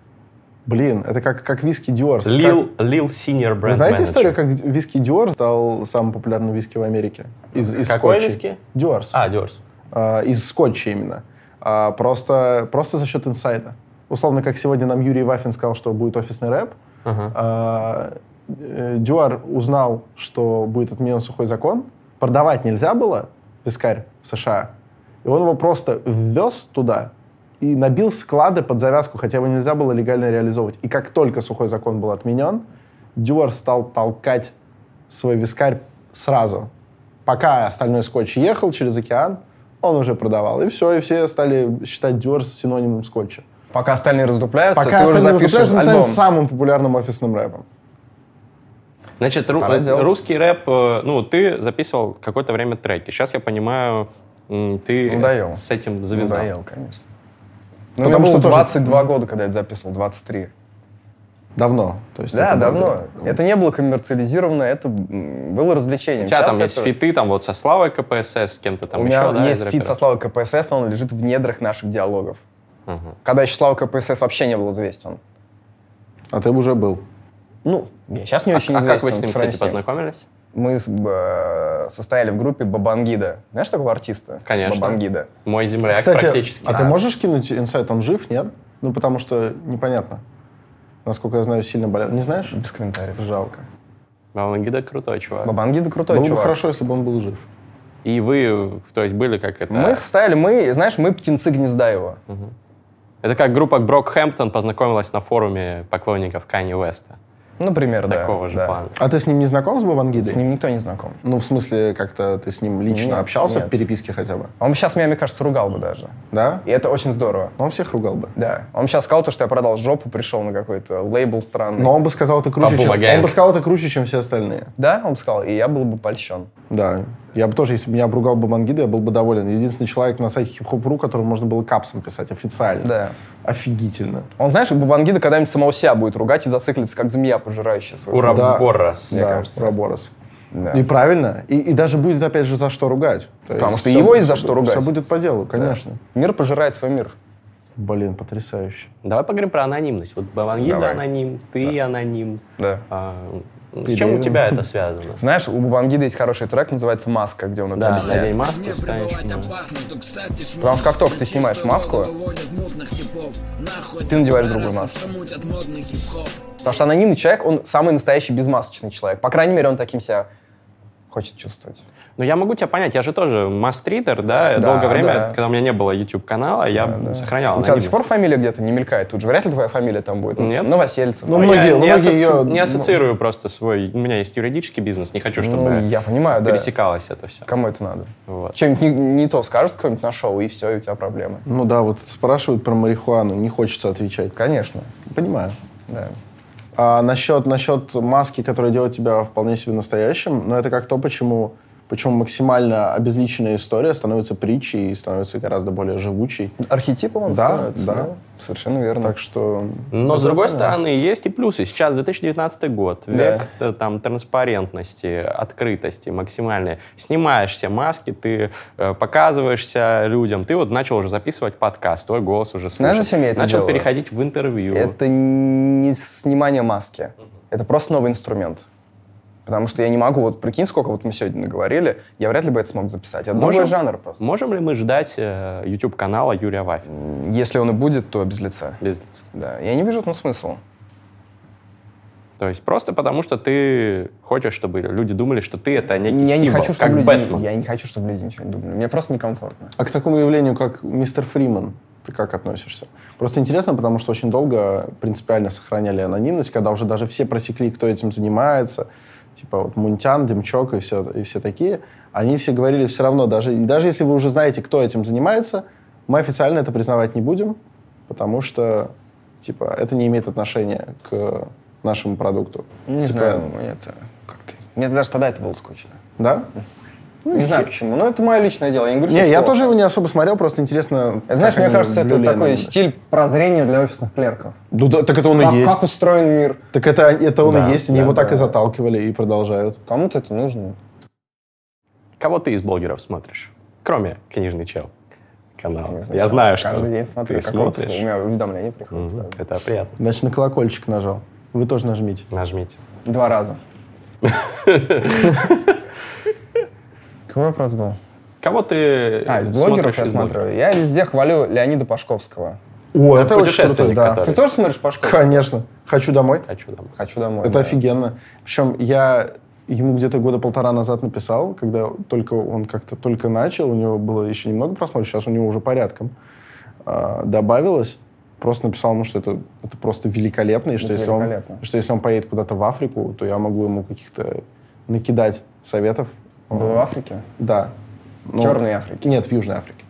Блин, это как, как виски Диор. Лил, Лил Senior Вы Brand знаете Manager. историю, как виски Диор стал самым популярным виски в Америке? Из, из Какой скотчей. виски? Диорс. А, Диорс. А, из скотча именно. А, просто, просто за счет инсайта. Условно, как сегодня нам Юрий Вафин сказал, что будет офисный рэп, Ага. а, э, Дюар узнал, что будет отменен сухой закон, продавать нельзя было вискарь в США, и он его просто ввез туда и набил склады под завязку, хотя его нельзя было легально реализовывать. И как только сухой закон был отменен, Дюар стал толкать свой вискарь сразу. Пока остальной скотч ехал через океан, он уже продавал. И все, и все стали считать Дюар синонимом скотча. Пока остальные раздупляются, Пока ты уже остальные запишешь выступляют, мы станем альбом. самым популярным офисным рэпом. Значит, ру- э, русский рэп, э, ну, ты записывал какое-то время треки. Сейчас я понимаю, ты Надоел. с этим завязал. Надоел, конечно. Ну, Потому что было тоже- 22 года, когда я это записывал, 23. Давно. То есть Да, это давно. было- Это не было коммерциализировано, это было развлечением. У тебя там Сейчас есть это- фиты, там вот со Славой КПСС, с кем-то там У еще, меня да, есть фит со? Славой КПСС, но он лежит в недрах наших диалогов. Мгм. Когда еще Слава КПСС вообще не был известен. А ты уже был. Ну, я сейчас не А, очень а известен. как вы с ним, кстати, познакомились? Мы состояли в группе Бабангида. Знаешь такого артиста? Конечно. Бабангида. Мой земляк Кстати, практически. а ты можешь кинуть инсайт, он жив, нет? Ну, потому что непонятно. насколько я знаю, сильно болел. Не знаешь? Без комментариев. Жалко. Бабангида крутой чувак. Бабангида крутой Было бы чувак. хорошо, если бы он был жив. И вы, то есть, были как это... Мы стояли, мы, знаешь, мы птенцы гнезда его. Это как группа Брокхэмптон познакомилась на форуме поклонников Канни Уэста. Например, да. Такого же да. плана. А ты с ним не знаком с Бабангидой? С ним никто не знаком. Ну, в смысле, как-то ты с ним лично Нет, общался нет. в переписке хотя бы? Он сейчас меня, мне кажется, ругал бы даже. Да? И это очень здорово. Но он всех ругал бы. Да. Он сейчас сказал то, что я продал жопу, пришел на какой-то лейбл странный. Но он бы сказал это круче, чем... Он бы сказал это круче, чем все остальные. Да, он бы сказал, и я был бы польщен. Да. Я бы тоже, если бы меня обругал бы Бангида, я был бы доволен. Единственный человек на сайте хип-хоп.ру, которому можно было капсом писать официально. Да. Офигительно. Он, знаешь, Бабангида когда-нибудь самого себя будет ругать и зациклится, как змея, пожирающая свой Ура, Да. Борос. Мне да, кажется. Уроборос. Да. И правильно. И, и даже будет, опять же, за что ругать. То Потому что его есть за что ругать. Все будет по делу, конечно. Мир пожирает свой мир. Блин, потрясающе. Давай поговорим про анонимность. Вот Бабангида Давай. аноним, ты аноним. Да. А, с чем у тебя это связано? Знаешь, у Бабангида есть хороший трек, называется «Маска», где он это Да, объясняет. надень маску, станешь. Потому что как только ты снимаешь маску, ты надеваешь другую маску. Потому что анонимный человек, он самый настоящий безмасочный человек. По крайней мере, он таким себя хочет чувствовать. Ну, я могу тебя понять, я же тоже мастридер, да, Да, долгое время, да. когда у меня не было YouTube-канала, я сохранял У тебя до сих пор фамилия где-то не мелькает тут же? Вряд ли твоя фамилия там будет. Нет. Новосельцев. Ну, многие- я не, многие асоци- её- не ассоциирую просто свой... У меня есть юридический бизнес, не хочу, чтобы Ну, я понимаю, да. пересекалось это все. Кому это надо? Вот. Что-нибудь не, не то скажут кто-нибудь на шоу, и все, и у тебя проблемы. Ну да, вот спрашивают про марихуану, не хочется отвечать. Конечно. Понимаю. Да. А насчет, насчет маски, которая делает тебя вполне себе настоящим, но это как то, почему, почему максимально обезличенная история становится притчей и становится гораздо более живучей. Архетипом он Да, становится. да. Совершенно верно. Так что... Но, с другой понятно. стороны, есть и плюсы. Сейчас 2019 год, Да. век э, там, транспарентности, открытости максимальной. Снимаешь все маски, ты э, показываешься людям. Ты вот начал уже записывать подкаст, твой голос уже слышишь. Знаешь, зачем я это Начал делаю? переходить в интервью. Это не снимание маски. Это просто новый инструмент. Потому что я не могу, вот прикинь, сколько вот мы сегодня наговорили, я вряд ли бы это смог записать. Это другой жанр просто. Можем ли мы ждать э, YouTube-канала Юрия Вафина? Если он и будет, то без лица. Без лица? Да. Я не вижу в этом смысла. То есть просто потому, что ты хочешь, чтобы люди думали, что ты это некий Я не символ, хочу, как чтобы люди, Бэтмен. я не хочу, чтобы люди ничего не думали. Мне просто некомфортно. А к такому явлению, как мистер Фриман, ты как относишься? Просто интересно, потому что очень долго принципиально сохраняли анонимность, когда уже даже все просекли, кто этим занимается, типа вот Мунтян, Демчок и все, и все такие, они все говорили все равно, даже, и даже если вы уже знаете, кто этим занимается, мы официально это признавать не будем, потому что типа это не имеет отношения к нашему продукту. Не Типа, знаю, мне это как-то... Мне даже тогда это было скучно. Да? Не знаю почему, но это мое личное дело. Я не говорю, Не, я плохо. тоже его не особо смотрел, просто интересно. Это, знаешь, мне кажется, это такой анонимность. стиль прозрения для офисных клерков. Ну, да, так это он Как, и есть. как устроен мир. Так это, это он Да, и есть, они да, его так да. и заталкивали и продолжают. Кому-то это нужно. Кого ты из блогеров смотришь? Кроме книжный чел канала. Я знаю, что Каждый день смотрю, ты смотришь. У меня уведомления приходят Мгм. сразу. Это приятно. Значит, на колокольчик нажал. Вы тоже нажмите. Нажмите. Два раза. <laughs> Какой вопрос был? Кого ты А, из блогеров я из блогеров? смотрю. Я везде хвалю Леонида Пашковского. О, это очень круто, да. который- Ты тоже смотришь Пашковского? Конечно. Хочу домой. Хочу домой. Хочу домой. Это да. офигенно. Причем я ему где-то года полтора назад написал, когда только он как-то только начал, у него было еще немного просмотров, сейчас у него уже порядком а, добавилось. Просто написал ему, что это, это просто великолепно, и что Это если, он, великолепно. что если он поедет куда-то в Африку, то я могу ему каких-то накидать советов. Он был в Африке? Да. В Ну, Черной Африке? Нет, в Южной Африке.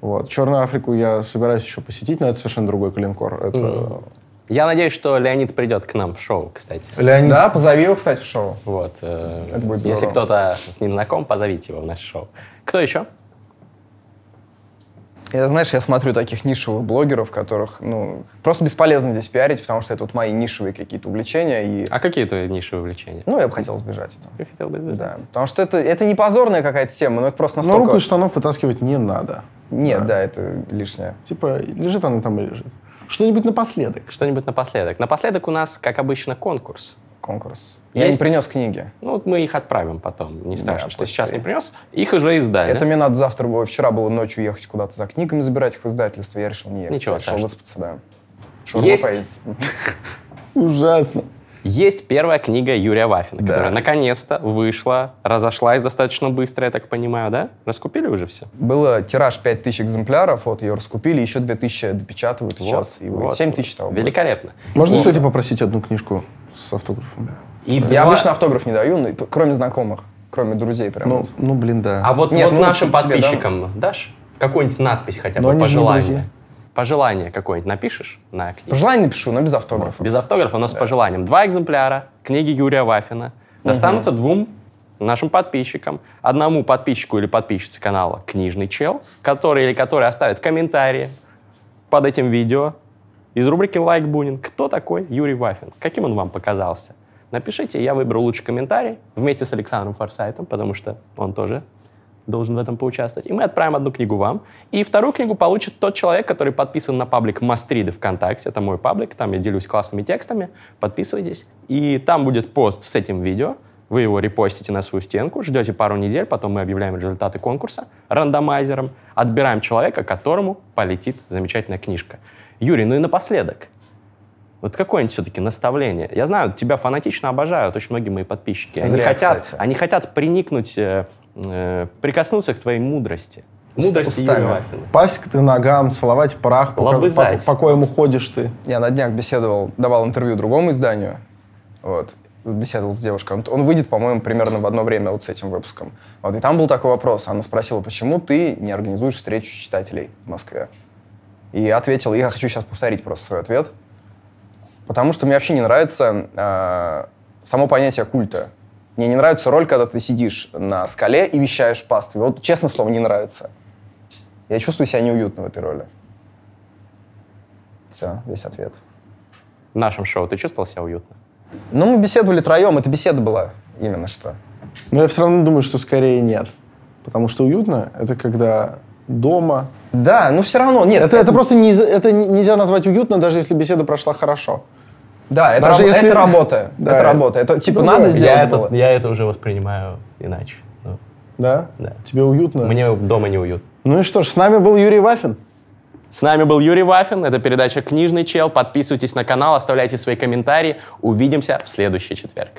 Вот. Черную Африку я собираюсь еще посетить, но это совершенно другой калинкор. Это... Я надеюсь, что Леонид придет к нам в шоу, кстати. Леонид... Да, позови его, кстати, в шоу. Вот. э, Это будет Если здорово. кто-то с ним знаком, позовите его в наше шоу. Кто еще? Я, знаешь, я смотрю таких нишевых блогеров, которых, ну, просто бесполезно здесь пиарить, потому что это вот мои нишевые какие-то увлечения, и, А какие твои нишевые увлечения? ну, я бы хотел избежать этого. Я хотел бы знать. Да, потому что это, это не позорная какая-то тема, но это просто Но настолько... руку из штанов вытаскивать не надо. Нет, да, это лишнее. Типа, лежит она там и лежит. Что-нибудь напоследок. Что-нибудь напоследок. Напоследок у нас, как обычно, конкурс. Конкурс. Я Есть? не принес книги. Ну, вот мы их отправим потом. Не страшно, Да, что сейчас не принес. Их уже издали. Это мне надо завтра, вчера было ночью ехать куда-то за книгами, забирать их в издательство, я решил не ехать. Ничего я решил страшного. выспаться, да. Шаурма Есть. поесть. <laughs> Ужасно. Есть первая книга Юрия Вафина, Да. которая наконец-то вышла, разошлась достаточно быстро, я так понимаю, да? Раскупили уже все? Было тираж 5000 экземпляров, вот ее раскупили, еще 2000 допечатывают сейчас. и Вот, будет вот. 7000 того будет. Великолепно. Можно, И- кстати, попросить одну книжку с автографом? И Я два- обычно автограф не даю, ну, и п- кроме знакомых, кроме друзей прям. Ну, вот. ну, блин, да. А вот, Нет, вот ну, нашим тебе дам. подписчикам дашь какую-нибудь надпись хотя Но бы, пожелание? Пожелание какое-нибудь напишешь на книге? Пожелание напишу, но без автографа. Без автографа, но с пожеланием. Два экземпляра книги Юрия Вафина достанутся двум нашим подписчикам. Одному подписчику или подписчице канала «Книжный чел», который или который оставит комментарии под этим видео из рубрики «Лайк Бунин». Кто такой Юрий Вафин? Каким он вам показался? Напишите, я выберу лучший комментарий вместе с Александром Форсайтом, потому что он тоже должен в этом поучаствовать. И мы отправим одну книгу вам. И вторую книгу получит тот человек, который подписан на паблик Мастриды ВКонтакте. Это мой паблик, там я делюсь классными текстами. Подписывайтесь. И там будет пост с этим видео. Вы его репостите на свою стенку, ждете пару недель, потом мы объявляем результаты конкурса рандомайзером, отбираем человека, которому полетит замечательная книжка. Юрий, ну и напоследок, вот какое-нибудь все-таки наставление. Я знаю, тебя фанатично обожают очень многие мои подписчики. Они Зря, хотят, кстати. они хотят приникнуть, э, э, прикоснуться к твоей мудрости. Мудрости Устами. Юрия Вафина. Пасть к ты ногам, целовать прах, по, Лобызать. по, по коему ходишь ты. Я на днях беседовал, давал интервью другому изданию, вот, беседовал с девушкой. Он, он выйдет, по-моему, примерно в одно время вот с этим выпуском. Вот, и там был такой вопрос. Она спросила, почему ты не организуешь встречу читателей в Москве? И я ответил, я хочу сейчас повторить просто свой ответ. Потому что мне вообще не нравится э, само понятие культа. Мне не нравится роль, когда ты сидишь на скале и вещаешь пастве. Вот, честно слово, не нравится. Я чувствую себя неуютно в этой роли. Все, весь ответ. В нашем шоу ты чувствовал себя уютно? Ну, мы беседовали троем, это беседа была именно что. Но я все равно думаю, что скорее нет. Потому что уютно — это когда дома. Да, но все равно, нет. Это, это просто не, это не- нельзя назвать уютно, даже если беседа прошла хорошо. Да, это, даже раб- если- это работа. <laughs> Да. Это работа. Это типа Ну, надо да. сделать Я было. это, я это уже воспринимаю иначе. Ну, Да? Да. Тебе уютно? Мне дома не уютно. Ну и что ж, с нами был Юрий Вафин. С нами был Юрий Вафин, это передача «Книжный чел». Подписывайтесь на канал, оставляйте свои комментарии. Увидимся в следующий четверг.